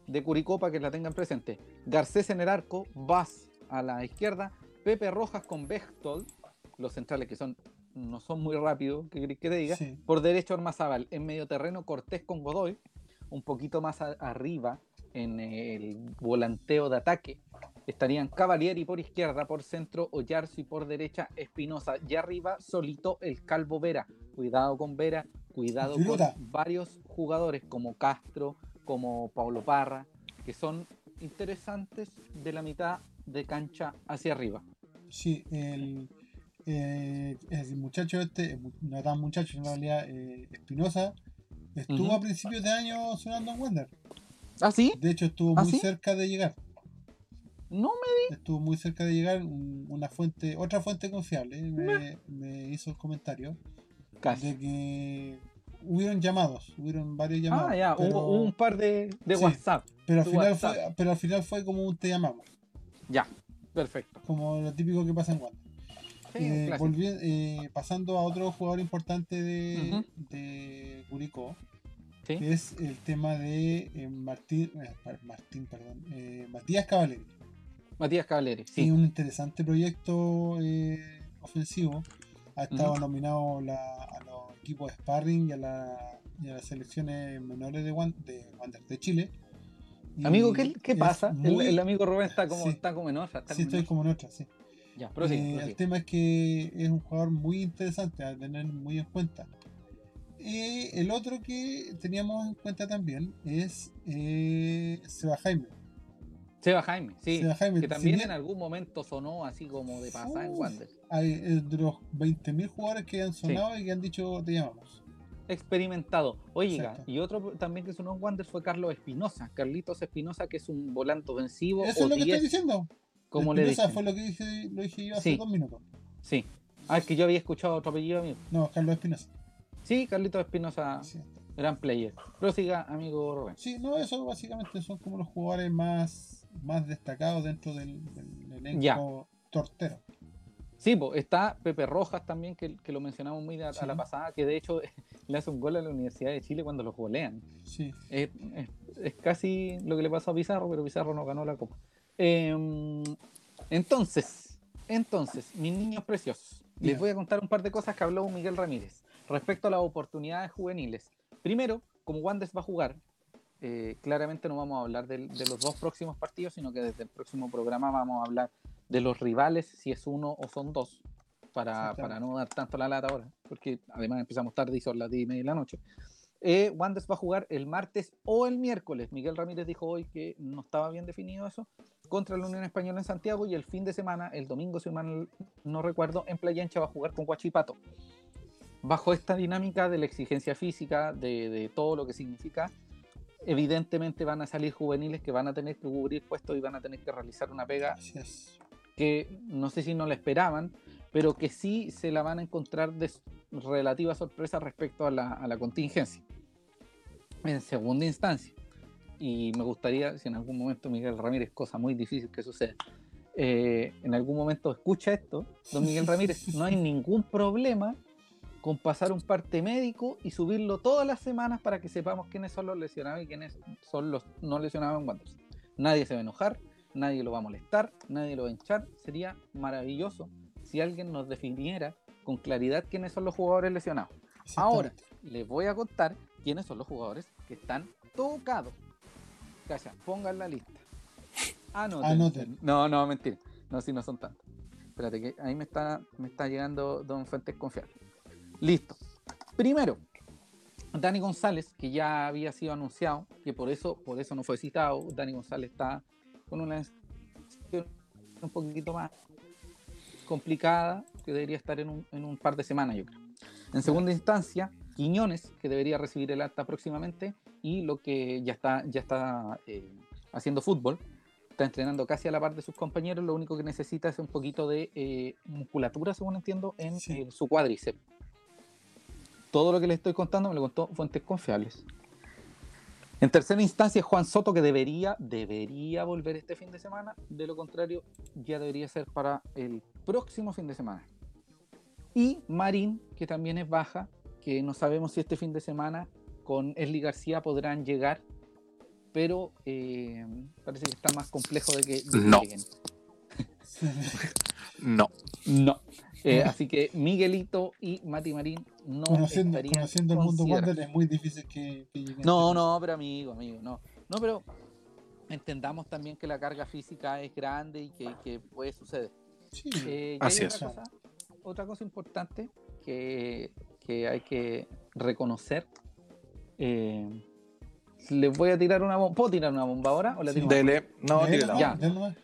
A: de Curicó para que la tengan presente. Garcés en el arco, Vaz a la izquierda, Pepe Rojas con Bechtold, los centrales que son no son muy rápidos, ¿qué querés que te diga?
B: Sí.
A: Por derecho Ormazábal, en medio terreno Cortés con Godoy, un poquito más a- arriba en el volanteo de ataque estarían Cavalieri por izquierda, por centro Oyarzo y por derecha Espinosa. Y arriba solito el Calvo Vera. Cuidado con Vera, cuidado con varios jugadores como Castro, como Pablo Parra, que son interesantes de la mitad de cancha hacia arriba.
B: Sí, el, eh, el muchacho este, no tan muchacho en realidad, eh, Espinosa, estuvo a principios de año sonando en Wander.
A: ¿Ah, sí?
B: De hecho, estuvo
A: ¿Ah,
B: muy
A: sí?
B: cerca de llegar.
A: No me
B: Estuvo muy cerca de llegar. un- Una fuente, otra fuente confiable eh, me, me hizo el comentario
A: casi.
B: de que hubieron llamados, hubieron varios llamados.
A: Ah, ya,
B: pero,
A: hubo, un par de, de
B: Sí.
A: WhatsApp.
B: pero al final
A: WhatsApp.
B: fue, pero al final fue como un te llamamos,
A: Ya, perfecto.
B: como lo típico que pasa en Wander.
A: Sí,
B: Eh,
A: un clásico.
B: volvi- eh, pasando a otro jugador importante de,
A: Ujú.
B: de Curicó,
A: Sí.
B: es el tema de eh, Martín, eh, Mar- Martín, perdón, eh, Matías Cavalieri.
A: Matías Cavalieri,
B: Y
A: sí.
B: un interesante proyecto ofensivo. Ha estado nominado la- a los equipos de Sparring y a, la- y a las selecciones menores de, Wan- de Wander de Chile. Y
A: Amigo, ¿qué, pasa? El,
B: muy-
A: el amigo Rubén está como,
B: Sí.
A: está como en otra. Está
B: Sí,
A: como
B: estoy como en otra, sí.
A: Ya, prosigue, prosigue.
B: el tema es que es un jugador muy interesante a tener muy en cuenta. Eh, el otro que teníamos en cuenta también es eh, Seba Jaime.
A: Seba Jaime, sí.
B: Seba Jaime,
A: que también en algún momento sonó así como de pasada en. Wander.
B: hay eh, de los 20.000 jugadores que han sonado y que han dicho te llamamos.
A: Experimentado. Oiga,
B: Exacto.
A: y otro también que sonó en Wander fue Carlos Espinosa. Carlitos Espinosa, que es un volante ofensivo.
B: Eso
A: o
B: es lo que
A: 10,
B: estoy diciendo.
A: como le
B: Espinosa
A: dicen.
B: fue lo que dije, lo dije yo hace
A: Sí.
B: dos minutos.
A: Sí. Ah, es que yo había escuchado otro apellido amigo.
B: No, Carlos Espinosa.
A: Sí, Carlitos Espinosa,
B: Sí.
A: gran player. Prosiga, amigo Rubén.
B: Sí, no, eso básicamente son como los jugadores más, más destacados dentro del, del elenco
A: Ya.
B: tortero.
A: Sí, está Pepe Rojas también, que, que lo mencionamos muy a, la pasada, que de hecho le hace un gol a la Universidad de Chile cuando los golean.
B: Sí.
A: Es, es- es casi lo que le pasó a Pizarro, pero Pizarro no ganó la copa. Em, entonces, entonces, mis niños preciosos, les voy a contar un par de cosas que habló Miguel Ramírez respecto a las oportunidades juveniles. Primero, como Wandes va a jugar, eh, claramente no vamos a hablar de, los dos próximos partidos, sino que desde el próximo programa vamos a hablar de los rivales, si es uno o son dos, para, para no dar tanto la lata ahora, porque además empezamos tarde y son las 10 y media de la noche. Eh, Wanderers va a jugar el martes o el miércoles. Miguel Ramírez dijo hoy que no estaba bien definido eso contra la Unión Española en Santiago y el fin de semana, el domingo, si mal no recuerdo, en Playa Ancha va a jugar con Guachipato. Bajo esta dinámica de la exigencia física, de, de todo lo que significa, evidentemente van a salir juveniles que van a tener que cubrir puestos y van a tener que realizar una pega
B: es.
A: que no sé si no la esperaban, pero que sí se la van a encontrar de relativa sorpresa respecto a la, a la contingencia. En segunda instancia, y me gustaría, si en algún momento Miguel Ramírez, cosa muy difícil que suceda, eh, en algún momento escucha esto, don Miguel Ramírez, no hay ningún problema con pasar un parte médico y subirlo todas las semanas para que sepamos quiénes son los lesionados y quiénes son los no lesionados en Wanderers. Nadie se va a enojar, nadie lo va a molestar, nadie lo va a hinchar. Sería maravilloso si alguien nos definiera con claridad quiénes son los jugadores lesionados. Ahora, les voy a contar quiénes son los jugadores que están tocados. Calla, pongan la lista. Anoten.
B: Anoten.
A: No, no, mentira. No, si no son tantos. Espérate, que ahí me está, me está llegando Don Fuentes Confiable. Listo. Primero, Dani González, que ya había sido anunciado, que por eso, por eso no fue citado. Dani González está con una un poquito más complicada, que debería estar en un, en un par de semanas, yo creo. En segunda instancia, Quiñones, que debería recibir el alta próximamente, y lo que ya está, ya está eh, haciendo fútbol, está entrenando casi a la par de sus compañeros, lo único que necesita es un poquito de eh, musculatura, según entiendo, en
B: Sí.
A: eh, su cuádriceps. Todo lo que les estoy contando me lo contó fuentes confiables. En tercera instancia, Juan Soto, que debería, debería volver este fin de semana. De lo contrario, ya debería ser para el próximo fin de semana. Y Marín, que también es baja, que no sabemos si este fin de semana con Esli García podrán llegar, pero eh, parece que está más complejo de que, de que
C: No.
A: lleguen.
C: No.
A: No. Eh, así que Miguelito y Mati Marín no
B: conociendo,
A: estarían
B: conociendo el mundo. Wander es muy difícil que, que lleguen.
A: No, no, pero amigo, amigo, no. No, pero entendamos también que la carga física es grande y que, que puede suceder.
B: Sí.
A: Eh,
C: Así es.
A: Otra cosa, otra cosa importante que, que hay que reconocer. Eh, les voy a tirar una bomba. ¿Puedo tirar una bomba ahora? ¿O la
B: Sí.
A: tiro?
C: Dele. No,
B: Dale,
C: tírela.
A: Ya.
B: nomás.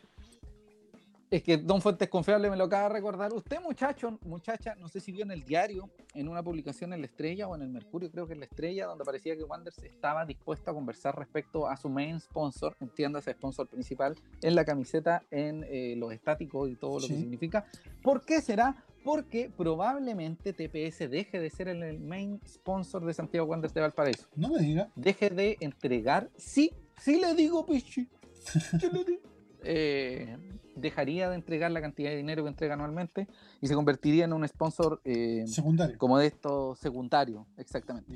A: Es que Don Fuentes Confiable me lo acaba de recordar. Usted, muchacho, muchacha, no sé si vio en el diario, en una publicación en La Estrella o en el Mercurio, creo que en La Estrella, donde parecía que Wanderers estaba dispuesto a conversar respecto a su main sponsor, entiéndase, sponsor principal, en la camiseta, en eh, los estáticos y todo lo que significa. ¿Por qué será? Porque probablemente TPS deje de ser el- el main sponsor de Santiago Wanderers de Valparaíso
B: No me diga.
A: deje de entregar, sí, sí le digo, Pichi, yo le digo. Eh, dejaría de entregar la cantidad de dinero que entrega anualmente y se convertiría en un sponsor eh,
B: Secundario.
A: como de estos secundarios, exactamente.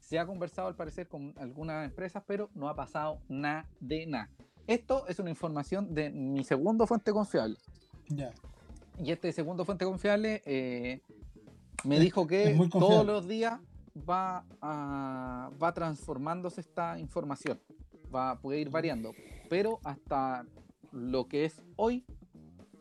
A: Se ha conversado al parecer con algunas empresas, pero no ha pasado nada de nada. Esto es una información de mi segundo fuente confiable. Y este segundo fuente confiable eh, me
B: Es-
A: dijo que todos los días va, a- va transformándose esta información. Va, puede ir variando. Pero hasta lo que es hoy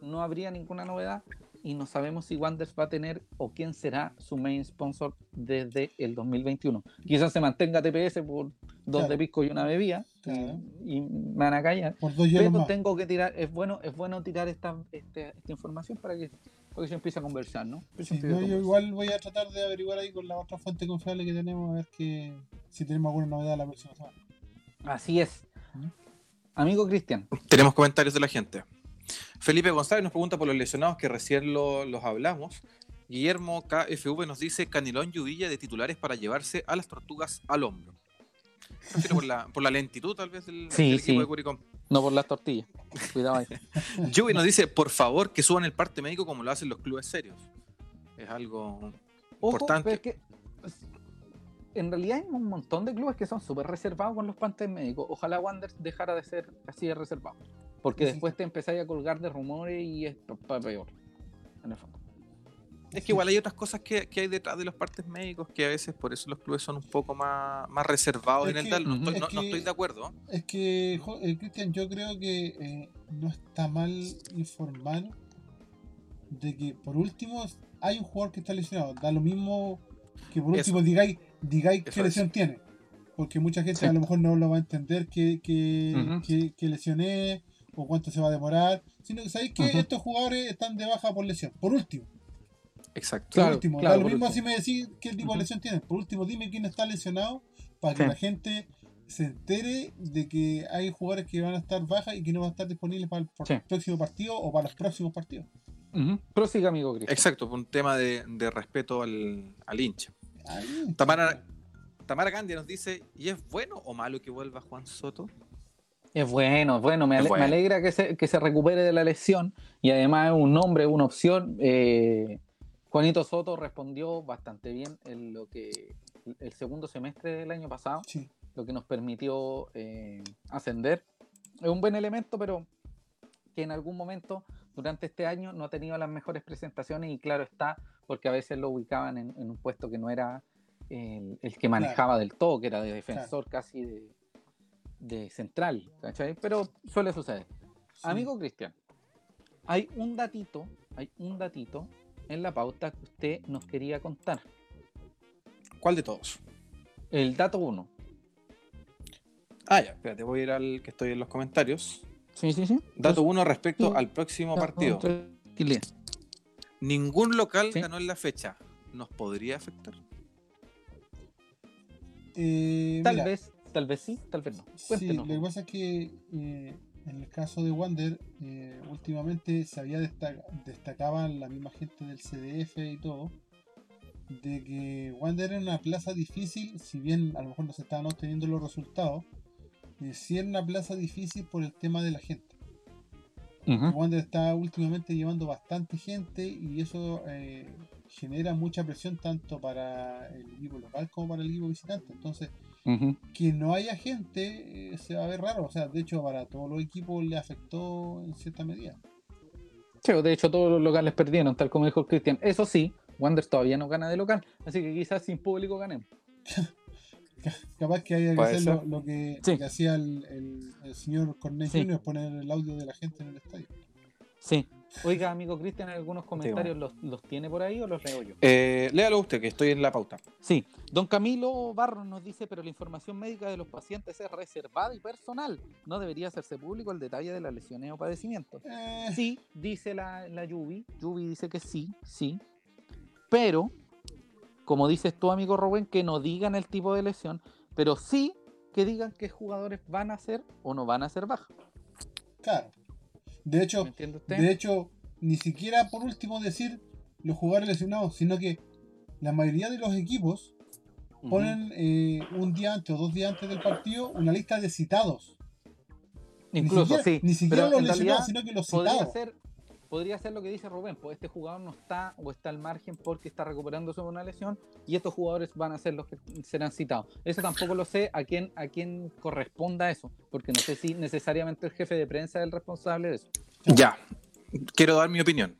A: no habría ninguna novedad y no sabemos si Wanders va a tener o quién será su main sponsor desde el 2021. Quizás se mantenga TPS por dos
B: Claro.
A: de pisco y una bebida
B: Claro.
A: y, y me van a callar.
B: Por dos hielos
A: Pero
B: más.
A: tengo que tirar, es bueno, es bueno tirar esta, este- esta información para que, para que se empiece a conversar, ¿no?
B: Sí, yo igual voy a tratar de averiguar ahí con la otra fuente confiable que tenemos a ver que, si tenemos alguna novedad la próxima semana.
A: Así es.
B: ¿Mm?
A: Amigo Cristian,
C: Tenemos comentarios de la gente. Felipe González nos pregunta por los lesionados que recién lo- los hablamos. Guillermo KFV nos dice Canilón y Uvilla de titulares para llevarse a las tortugas al hombro. Prefiero por la, por la lentitud tal vez del,
A: Sí,
C: del equipo
A: sí.
C: de Curicó.
A: no por las tortillas. Cuidado ahí.
C: Yubi nos dice, por favor, que suban el parte médico como lo hacen los clubes serios. Es algo
A: Ojo,
C: importante.
A: pero es que en realidad hay un montón de clubes que son súper reservados con los pantes médicos. Ojalá Wanderers dejara de ser así de reservado. Porque
B: Sí.
A: después te empezáis a colgar de rumores y es para peor. En el fondo.
C: Es que igual hay otras cosas que, que hay detrás de los partes médicos que a veces por eso los clubes son un poco más, más reservados
B: Es
C: en el tal. No, estoy,
B: es
C: no- no
B: que-
C: estoy de acuerdo.
B: Es que, eh, Cristian, yo creo que eh, no está mal informar de que, por último, hay un jugador que está lesionado. Da lo mismo que, por
C: Eso.
B: último, digáis, digáis
C: Eso
B: qué
C: es.
B: lesión tiene. Porque mucha gente
A: Sí.
B: a lo mejor no lo va a entender qué, qué, qué- qué lesión es o cuánto se va a demorar. Sino que sabéis que estos jugadores están de baja por lesión. Por último.
C: Exacto.
B: Por
A: Claro,
B: último,
A: claro,
B: da lo
A: por
B: mismo
A: último.
B: si me decís qué tipo de lesión tiene. Por último, dime quién está lesionado para que
A: Sí.
B: la gente se entere de que hay jugadores que van a estar bajas y que no van a estar disponibles para el por-
A: Sí.
B: próximo partido o para los próximos partidos.
A: Ujú. Prosiga, amigo Cristian.
C: Exacto, por un tema de, de respeto al, al hincha. Tamara, Tamara Candia nos dice, ¿y es bueno o malo que vuelva Juan Soto?
A: Es bueno, es bueno. Me, ale-
C: bueno.
A: me alegra que se, que se recupere de la lesión y además es un nombre, una opción. Eh, Juanito Soto respondió bastante bien en lo que el segundo semestre del año pasado,
B: Sí.
A: lo que nos permitió eh, ascender. Es un buen elemento, pero que en algún momento durante este año no ha tenido las mejores presentaciones y claro está, porque a veces lo ubicaban en, en un puesto que no era el, el que manejaba del todo, que era de defensor casi de, de central, ¿cachai? Pero suele suceder.
B: sí.
A: Amigo Cristian, hay un datito, hay un datito en la pauta que usted nos quería contar.
C: ¿Cuál de todos?
A: El dato 1.
C: Ah, ya, espérate, voy a ir al que estoy en los comentarios.
A: Sí, sí, sí.
C: Dato 1 respecto
A: sí.
C: al próximo partido.
A: Tranquilidad.
C: Ningún local
A: Sí.
C: ganó en la fecha. ¿Nos podría afectar?
B: Eh,
A: Tal
B: mira,
A: vez, tal vez sí, tal vez no.
B: Sí,
A: Cuéntenos.
B: lo que pasa es que eh, en el caso de Wander, eh, últimamente se había destaca destacaban la misma gente del CDF y todo, de que Wander era una plaza difícil, si bien a lo mejor no se estaban obteniendo los resultados, sí era una plaza difícil por el tema de la gente. Wander está últimamente llevando bastante gente y eso eh, genera mucha presión tanto para el equipo local como para el equipo visitante. Entonces, que no haya gente eh, se va a ver raro. O sea, de hecho, para todos los equipos le afectó en cierta medida.
A: Sí, de hecho todos los locales perdieron, tal como dijo Cristian. Eso sí, Wander todavía no gana de local, así que quizás sin público ganemos.
B: Ca- Capaz que haya que hacer lo, lo que,
A: Sí.
B: que hacía el, el- el señor Cornet
A: Sí.
B: Jr., poner el audio de la gente en el estadio.
A: Sí. Oiga, amigo Cristian, ¿algunos comentarios los, los tiene por ahí o los leo yo?
C: Eh, léalo usted, que estoy en la pauta.
A: Sí, don Camilo Barros nos dice, pero la información médica de los pacientes es reservada y personal. No debería hacerse público el detalle de las lesiones o padecimientos.
B: Eh,
A: Sí, dice la, la Yubi. Yubi dice que sí, sí. Pero, como dices tú, amigo Rubén, que no digan el tipo de lesión, pero sí que digan qué jugadores van a ser o no van a ser bajas.
B: claro. De hecho, de hecho, ni siquiera por último decir los jugadores lesionados, sino que la mayoría de los equipos ponen eh, un día antes o dos días antes del partido una lista de citados. Ni
A: Incluso,
B: siquiera-
A: sí.
B: Ni siquiera
A: pero
B: los lesionados, sino que los
A: podría
B: citados.
A: ser, podría ser lo que dice Rubén, pues este jugador no está o está al margen porque está recuperándose de una lesión y estos jugadores van a ser los que serán citados. Eso tampoco lo sé a quién, a quién corresponda eso, porque no sé si necesariamente el jefe de prensa es el responsable de eso.
C: Ya, quiero dar mi opinión.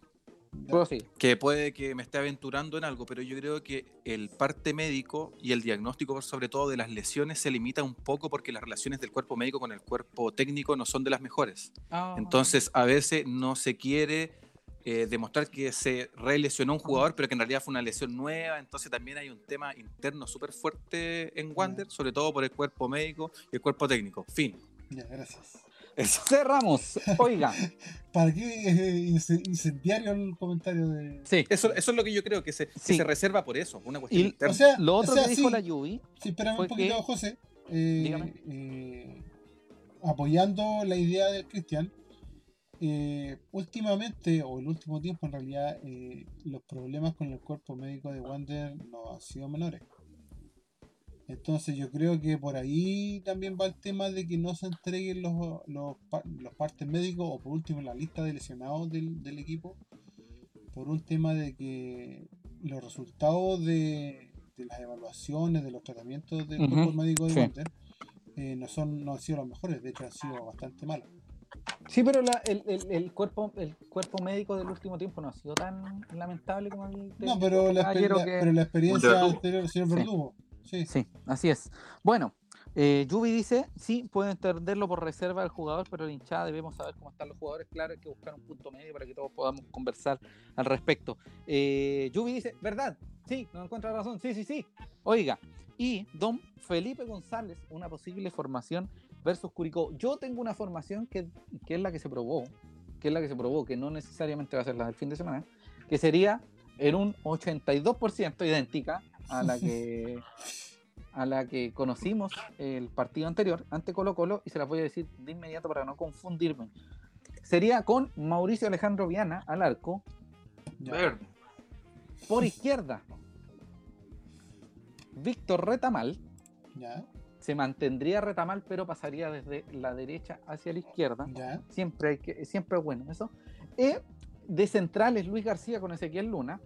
A: Sí.
C: que puede que me esté aventurando en algo, pero yo creo que el parte médico y el diagnóstico, sobre todo de las lesiones, se limita un poco porque las relaciones del cuerpo médico con el cuerpo técnico no son de las mejores.
A: Ah,
C: Entonces, a veces no se quiere eh, demostrar que se relesionó un jugador, pero que en realidad fue una lesión nueva. Entonces, también hay un tema interno súper fuerte en Wander, sobre todo por el cuerpo médico y el cuerpo técnico. Fin.
B: Ya, gracias.
C: Eso.
A: cerramos. Oiga,
B: ¿Para qué ince- incendiario el comentario de.?
A: sí.
C: Eso, eso es lo que yo creo que se, que
A: Sí.
C: se reserva por eso, una cuestión
A: Y-
C: interna.
B: O sea,
A: Lo otro
B: o sea,
A: que dijo
B: sí.
A: la Yubi,
B: Sí, espérame un poquito,
A: que-
B: José. Eh,
A: Dígame.
B: eh, apoyando la idea del Cristian, eh, últimamente, o el último tiempo en realidad, eh, los problemas con el cuerpo médico de Wander no han sido menores. Entonces yo creo que por ahí también va el tema de que no se entreguen los, los, pa- los partes médicos o por último la lista de lesionados del, del equipo por un tema de que los resultados de, de las evaluaciones, de los tratamientos del
A: Ujú,
B: cuerpo médico de
A: sí.
B: Eh, no, son, no han sido los mejores, de hecho han sido bastante malos.
A: Sí, pero la- el, el- el cuerpo, el cuerpo médico del último tiempo no ha sido tan lamentable como el del
B: No, pero la, exper-
A: caballero
B: la-
A: que-
B: pero la experiencia anterior del señor
A: Sí.
B: Verdugo. Sí.
A: Sí, así es. Bueno, eh, Yubi dice, sí, puede entenderlo por reserva del jugador, pero la hinchada debemos saber cómo están los jugadores. Claro, hay que buscar un punto medio para que todos podamos conversar al respecto. Eh, Yubi dice, ¿verdad? Sí, no encuentra razón. Sí, sí, sí. Oiga, y don Felipe González, una posible formación versus Curicó. Yo tengo una formación que, que es la que se probó, que es la que se probó, que no necesariamente va a ser la del fin de semana, que sería en un 82% idéntica a la que a la que conocimos el partido anterior ante Colo Colo y se las voy a decir de inmediato para no confundirme. Sería con Mauricio Alejandro Viana al arco.
D: Verde.
A: por izquierda. Víctor Retamal,
B: Ya,
A: se mantendría Retamal pero pasaría desde la derecha hacia la izquierda.
B: ya,
A: Siempre, hay que, siempre es bueno eso. Y de centrales Luis García con Ezequiel Luna.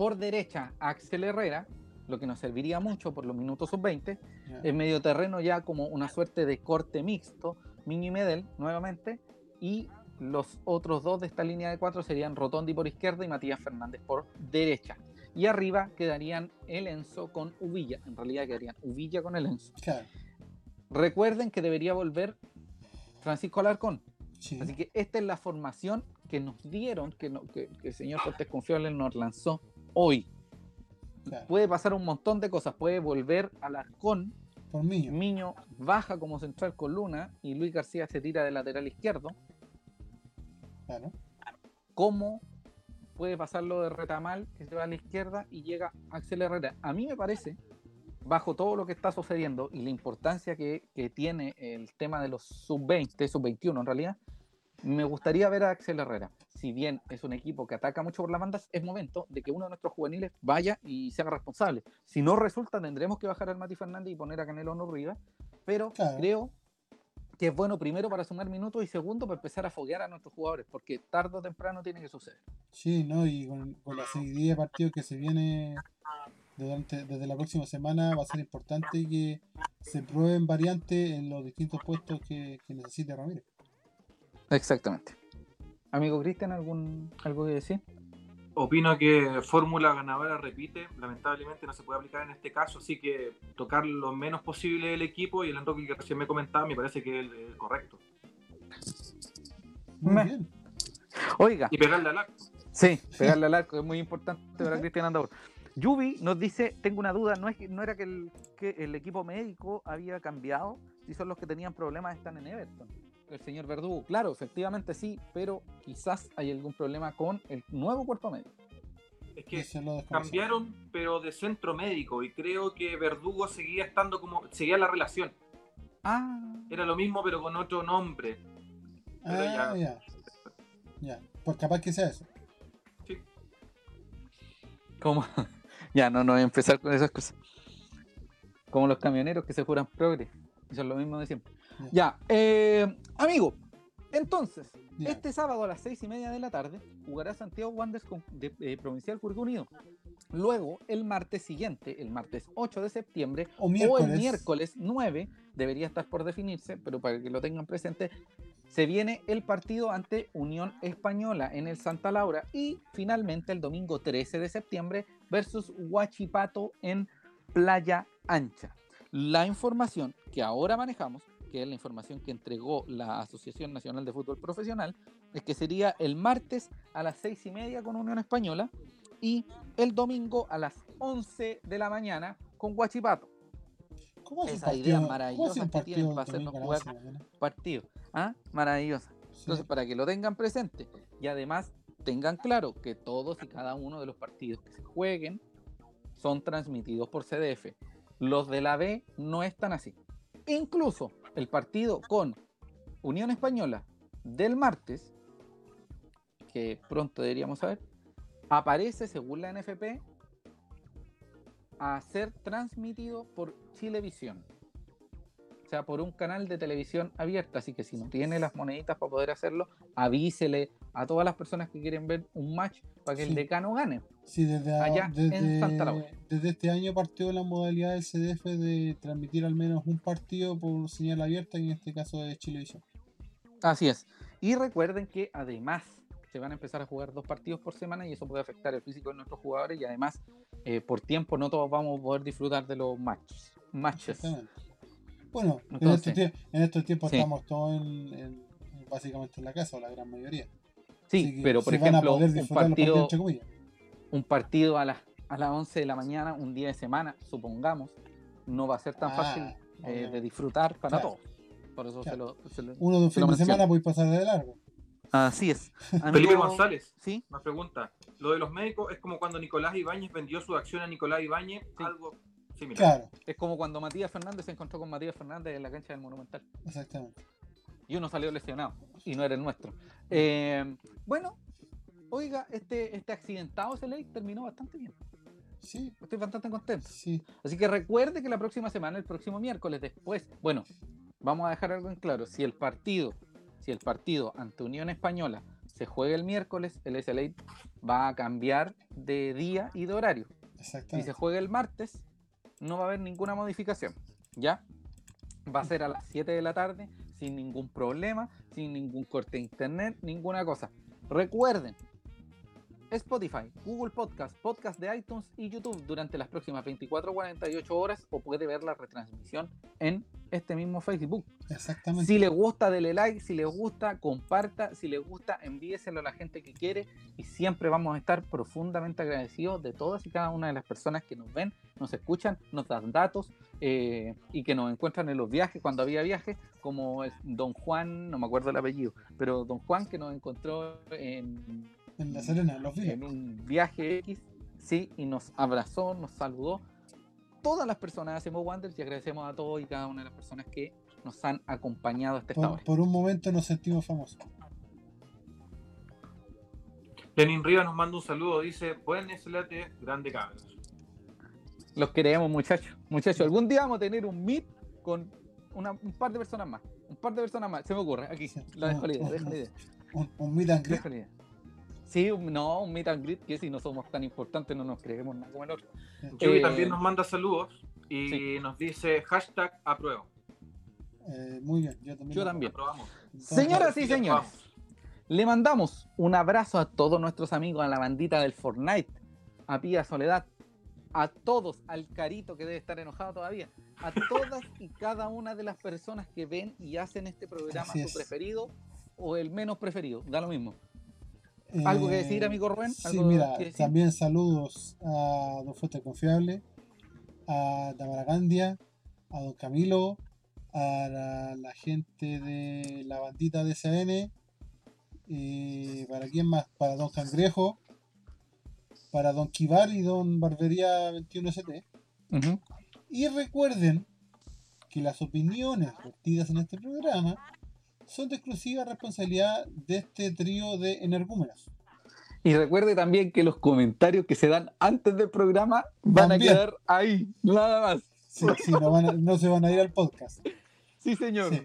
A: Por derecha Axel Herrera, lo que nos serviría mucho por los minutos sub-20.
B: ya.
A: En medio terreno ya como una suerte de corte mixto, y Medel nuevamente. Y los otros dos de esta línea de cuatro serían Rotondi por izquierda y Matías Fernández por derecha. Y arriba quedarían el Enzo con Uvilla. En realidad quedarían Uvilla con el Enzo.
B: Claro,
A: Recuerden que debería volver Francisco Alarcón.
B: sí.
A: Así que esta es la formación que nos dieron, que, no- que- que el señor Cortés Confiable nos lanzó hoy.
B: claro.
A: Puede pasar un montón de cosas. Puede volver Alarcón.
B: Por mí.
A: Miño baja como central con Luna y Luis García se tira de lateral izquierdo.
B: Claro.
A: ¿Cómo puede pasar lo de Retamal que se va a la izquierda y llega Axel Herrera? A mí me parece, bajo todo lo que está sucediendo y la importancia que, que tiene el tema de los sub-20, sub-21 en realidad, me gustaría ver a Axel Herrera. Si bien es un equipo que ataca mucho por las bandas, es momento de que uno de nuestros juveniles vaya y se haga responsable. Si no resulta, tendremos que bajar al Mati Fernández y poner a Canelo Arriba. Pero
B: Claro.
A: creo que es bueno primero para sumar minutos y segundo para empezar a foguear a nuestros jugadores, porque tarde o temprano tiene que suceder.
B: Sí, ¿no? Y con, con la seguidilla de partidos que se viene durante, desde la próxima semana va a ser importante que se prueben variantes en los distintos puestos que, que necesite Ramírez.
A: Exactamente. Amigo Cristian, ¿algún, ¿algo que decir?
D: Opino que fórmula ganadora repite, lamentablemente no se puede aplicar en este caso, así que tocar lo menos posible el equipo y el enroque que recién me comentaba me parece que es el correcto.
B: Muy
A: Me-
B: bien.
A: Oiga,
D: Y pegarle al arco.
A: sí, pegarle al arco es muy importante para Cristian Andaur. Yubi nos dice, tengo una duda, ¿no, es que, no era que el, que el equipo médico había cambiado? Si son los que tenían problemas están en Everton. El señor Verdugo, claro, efectivamente sí, pero quizás hay algún problema con el nuevo cuerpo médico.
D: Es que cambiaron, pero de centro médico, y creo que Verdugo seguía estando como, seguía la relación.
A: Ah,
D: Era lo mismo, pero con otro nombre. Pero
B: Ah,
D: ya.
B: ya. Ya. Pues capaz que sea eso.
A: como ya no, no voy a empezar con esas cosas. Como los camioneros que se juran progre. Eso es lo mismo de siempre. Ya, eh, amigo, Entonces, este sábado a las seis y media de la tarde jugará Santiago Wanderers con de, eh, Provincial Curicó Unido. Luego, el martes siguiente, el martes 8 de septiembre,
B: O
A: o el miércoles 9, debería estar por definirse, pero para que lo tengan presente, se viene el partido ante Unión Española en el Santa Laura y finalmente el domingo 13 de septiembre versus Huachipato en Playa Ancha. La información que ahora manejamos, que es la información que entregó la Asociación Nacional de Fútbol Profesional, es que sería el martes a las seis y media con Unión Española y el domingo a las 11 de la mañana con Huachipato.
B: ¿Cómo
A: esa
B: partido?
A: idea
B: ¿Cómo
A: maravillosa que tienen para hacernos jugar?
B: 11 de la mañana?
A: Partido. ¿Ah? Maravillosa.
B: Sí.
A: Entonces, para que lo tengan presente y además tengan claro que todos y cada uno de los partidos que se jueguen son transmitidos por CDF. Los de la B no están así. Incluso el partido con Unión Española del martes, que pronto deberíamos saber, aparece según la NFP a ser transmitido por Chilevisión. O sea, por un canal de televisión abierta. Así que si no tiene las moneditas para poder hacerlo, avísele a todas las personas que quieren ver un match para que
B: Sí.
A: el decano gane.
B: Sí, desde, a-
A: allá en Santa Laura.
B: desde este año partió la modalidad del CDF de transmitir al menos un partido por señal abierta, y en este caso es Chilevisión.
A: Así es. Y recuerden que además se van a empezar a jugar dos partidos por semana y eso puede afectar el físico de nuestros jugadores y además eh, por tiempo no todos vamos a poder disfrutar de los matches. matches.
B: Bueno, en, estos tie- en estos tiempos
A: sí.
B: estamos todos en, en- básicamente en la casa, o la gran mayoría.
A: Sí,
B: que
A: pero por ejemplo, un partido, un partido a las, a las 11 de la mañana, un día de semana, supongamos, no va a ser tan
B: Ah,
A: fácil eh, de disfrutar para
B: Claro.
A: todos. Por eso
B: Claro.
A: se lo, se lo-
B: Uno de un
A: se
B: fin
A: lo
B: de semana puede pasar de largo.
A: Así es.
D: Felipe
A: Amigo-
D: González
A: Sí,
D: nos pregunta, lo de los médicos es como cuando Nicolás Ibáñez vendió su acción a Nicolás Ibáñez,
A: Sí.
D: algo similar.
B: Claro,
A: es como cuando Matías Fernández se encontró con Matías Fernández en la cancha del Monumental.
B: exactamente.
A: Y uno salió lesionado y no era el nuestro. Eh, bueno, oiga, este, este accidentado ese ley terminó bastante bien.
B: Sí,
A: Estoy bastante contento.
B: sí.
A: Así que recuerde que la próxima semana, el próximo miércoles después, bueno, vamos a dejar algo en claro. Si el partido, si el partido ante Unión Española se juega el miércoles, el SLA va a cambiar de día y de horario. Si se juega el martes, no va a haber ninguna modificación. ¿Ya? Va a ser a las 7 de la tarde, sin ningún problema, sin ningún corte de internet, ninguna cosa. Recuerden, Spotify, Google Podcast, Podcast de iTunes y YouTube durante las próximas 24 o 48 horas o puede ver la retransmisión en este mismo Facebook.
B: Exactamente.
A: Si les gusta, dele like. Si les gusta, comparta. Si les gusta, envíeselo a la gente que quiere. Y siempre vamos a estar profundamente agradecidos de todas y cada una de las personas que nos ven, nos escuchan, nos dan datos eh, y que nos encuentran en los viajes, cuando había viajes, como el don Juan, no me acuerdo el apellido, pero don Juan que nos encontró en,
B: En La Serena, en los
A: en
B: vinos.
A: un viaje X, sí, y nos abrazó, nos saludó. Todas las personas hacemos Wanderers y agradecemos a todos y cada una de las personas que nos han acompañado hasta esta
B: Por,
A: hora.
B: por un momento nos sentimos famosos.
D: Lenin Rivas nos manda un saludo, dice, buen SLT, grande cabros.
A: Los queremos, muchachos. Muchachos, algún día vamos a tener un meet con una- un par de personas más. Un par de personas más, se me ocurre. Aquí,
B: Sí.
A: la dejo la idea,
B: Un-
A: dejo la idea.
B: Un, un meet and greet.
A: Sí, no, un meet and greet que si no somos tan importantes no nos creemos nada como el otro.
D: Yubi
A: Eh,
D: también nos manda saludos y
A: sí.
D: nos dice hashtag apruebo.
B: Eh, muy bien, yo también.
A: Yo también.
D: Aprobamos.
B: Entonces,
A: Señoras y señores, le mandamos un abrazo a todos nuestros amigos, a la bandita del Fortnite, a Pía Soledad, a todos, al Carito que debe estar enojado todavía, a todas y cada una de las personas que ven y hacen este programa
B: Así
A: su
B: es.
A: preferido o el menos preferido, da lo mismo. ¿Algo que decir, amigo Rubén?
B: Eh, Sí,
A: ¿Algo
B: mira,
A: que decir?
B: también saludos a Don Fuente Confiable, a Tamara Gandia, a Don Camilo, a la, la gente de la bandita de SN, y para quién más, para Don Cangrejo, para Don Kibar y Don Barbería 21ST.
A: Ujú.
B: Y recuerden que las opiniones vertidas en este programa son de exclusiva responsabilidad de este trío de energúmenos.
A: Y recuerde también que los comentarios que se dan antes del programa van
B: También.
A: a quedar ahí, nada más.
B: Sí, sí, no, van a- no se van a ir al podcast.
A: Sí, señor.
B: Sí.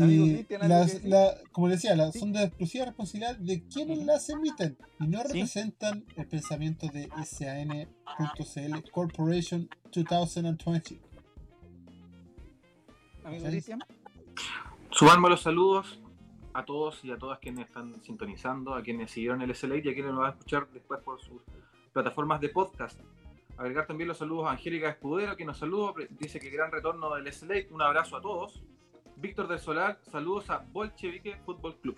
A: Amigo
B: Y
A: Cristian, ¿algo
B: las, la- como decía, las
A: Sí.
B: son de exclusiva responsabilidad de quienes las emiten y no
A: Sí.
B: representan el pensamiento de SAN.cl Corporation 2020.
A: Amigo. Cristian.
C: Sumarme los saludos a todos y a todas quienes están sintonizando, a quienes siguieron el SLA y a quienes nos van a escuchar después por sus plataformas de podcast. Agregar también los saludos a Angélica Escudero, que nos saluda, dice que gran retorno del SLA. Un abrazo a todos. Víctor del Solar, saludos a Bolchevique Fútbol Club.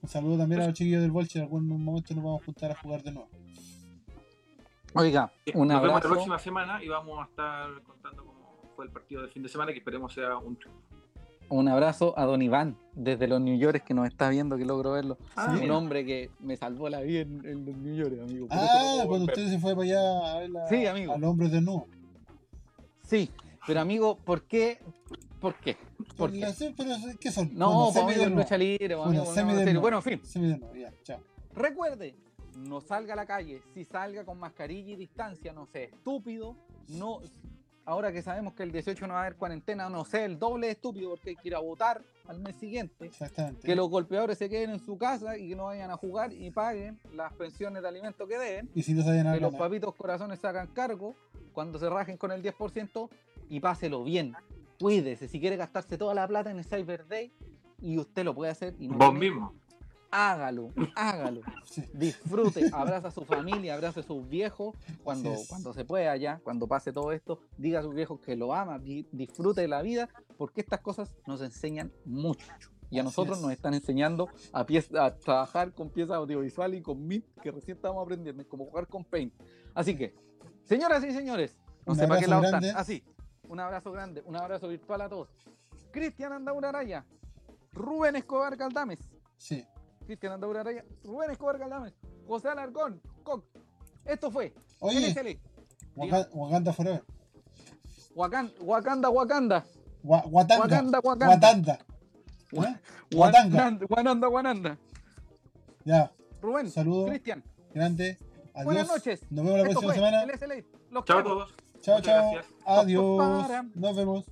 B: Un saludo también a los chiquillos del Bolche, en algún momento nos vamos a juntar a jugar de nuevo.
A: Oiga, un
C: Nos vemos la
A: abrazo.
C: próxima semana y vamos a estar contando cómo fue el partido del fin de semana, que esperemos sea un triunfo.
A: Un abrazo a don Iván, desde los New York, que nos está viendo, que logro verlo.
C: Ah,
A: un hombre que me salvó la vida en, en los New York, amigo. Por
B: Ah,
A: no
B: cuando usted se fue para allá a ver la-
A: Sí, amigo.
B: a los hombres desnudos.
A: Sí, pero amigo, ¿por qué? ¿Por qué? ¿Por qué?
B: La- sí, pero, ¿Qué son?
A: No, pues el
B: semidesnudos.
A: lucha libre, pues,
B: Bueno,
A: amigo, no. Bueno, en fin,
B: Semidesnudos, ya, chao.
A: recuerde, no salga a la calle, si salga con mascarilla y distancia, no sé, estúpido, no, ahora que sabemos que el 18 no va a haber cuarentena, no sé, el doble de estúpido porque hay que ir a votar al mes siguiente,
B: Exactamente.
A: que los golpeadores se queden en su casa y que no vayan a jugar y paguen las pensiones de alimentos que deben,
B: Y si no
A: que los papitos corazones se hagan cargo cuando se rajen con el 10% y páselo bien. Cuídese, si quiere gastarse toda la plata en el Cyber Day y usted lo puede hacer y no
C: Vos mismo.
A: Hágalo, hágalo. Disfrute, abraza a su familia, abraza a sus viejos cuando, cuando se pueda ya, cuando pase todo esto, diga a sus viejos que lo ama, di- disfrute de la vida, porque estas cosas nos enseñan mucho. Y a nosotros nos están enseñando a, piez- a trabajar con piezas audiovisuales y con MIT, que recién estamos aprendiendo, es como jugar con Paint. Así que, señoras y señores, no sé para qué lado están. Así, un abrazo grande, un abrazo virtual a todos. Cristian Andaura Araya, Rubén Escobar Caldames,
B: Sí.
A: Cristian Andaura Araya, Rubén Escobar Caldames, José Alarcón, Coc. Esto fue
B: Oye,
A: LSL,
B: Waka- Wakanda Forever.
A: Wakan- Wakanda, Wakanda,
B: Wa- Watanga.
A: Wakanda, Wakanda,
B: Watanda. ¿Eh? Watanga.
A: Wananda, Wananda, Wananda.
B: Ya,
A: Rubén,
B: Saludos.
A: Cristian,
B: grande. Adiós.
A: buenas noches.
B: Nos vemos la
A: Esto
B: próxima
A: fue
B: semana.
A: LSL. Los
C: Chao a todos.
B: Chao,
C: Muchas
B: chao.
C: gracias.
B: Adiós. Nos vemos.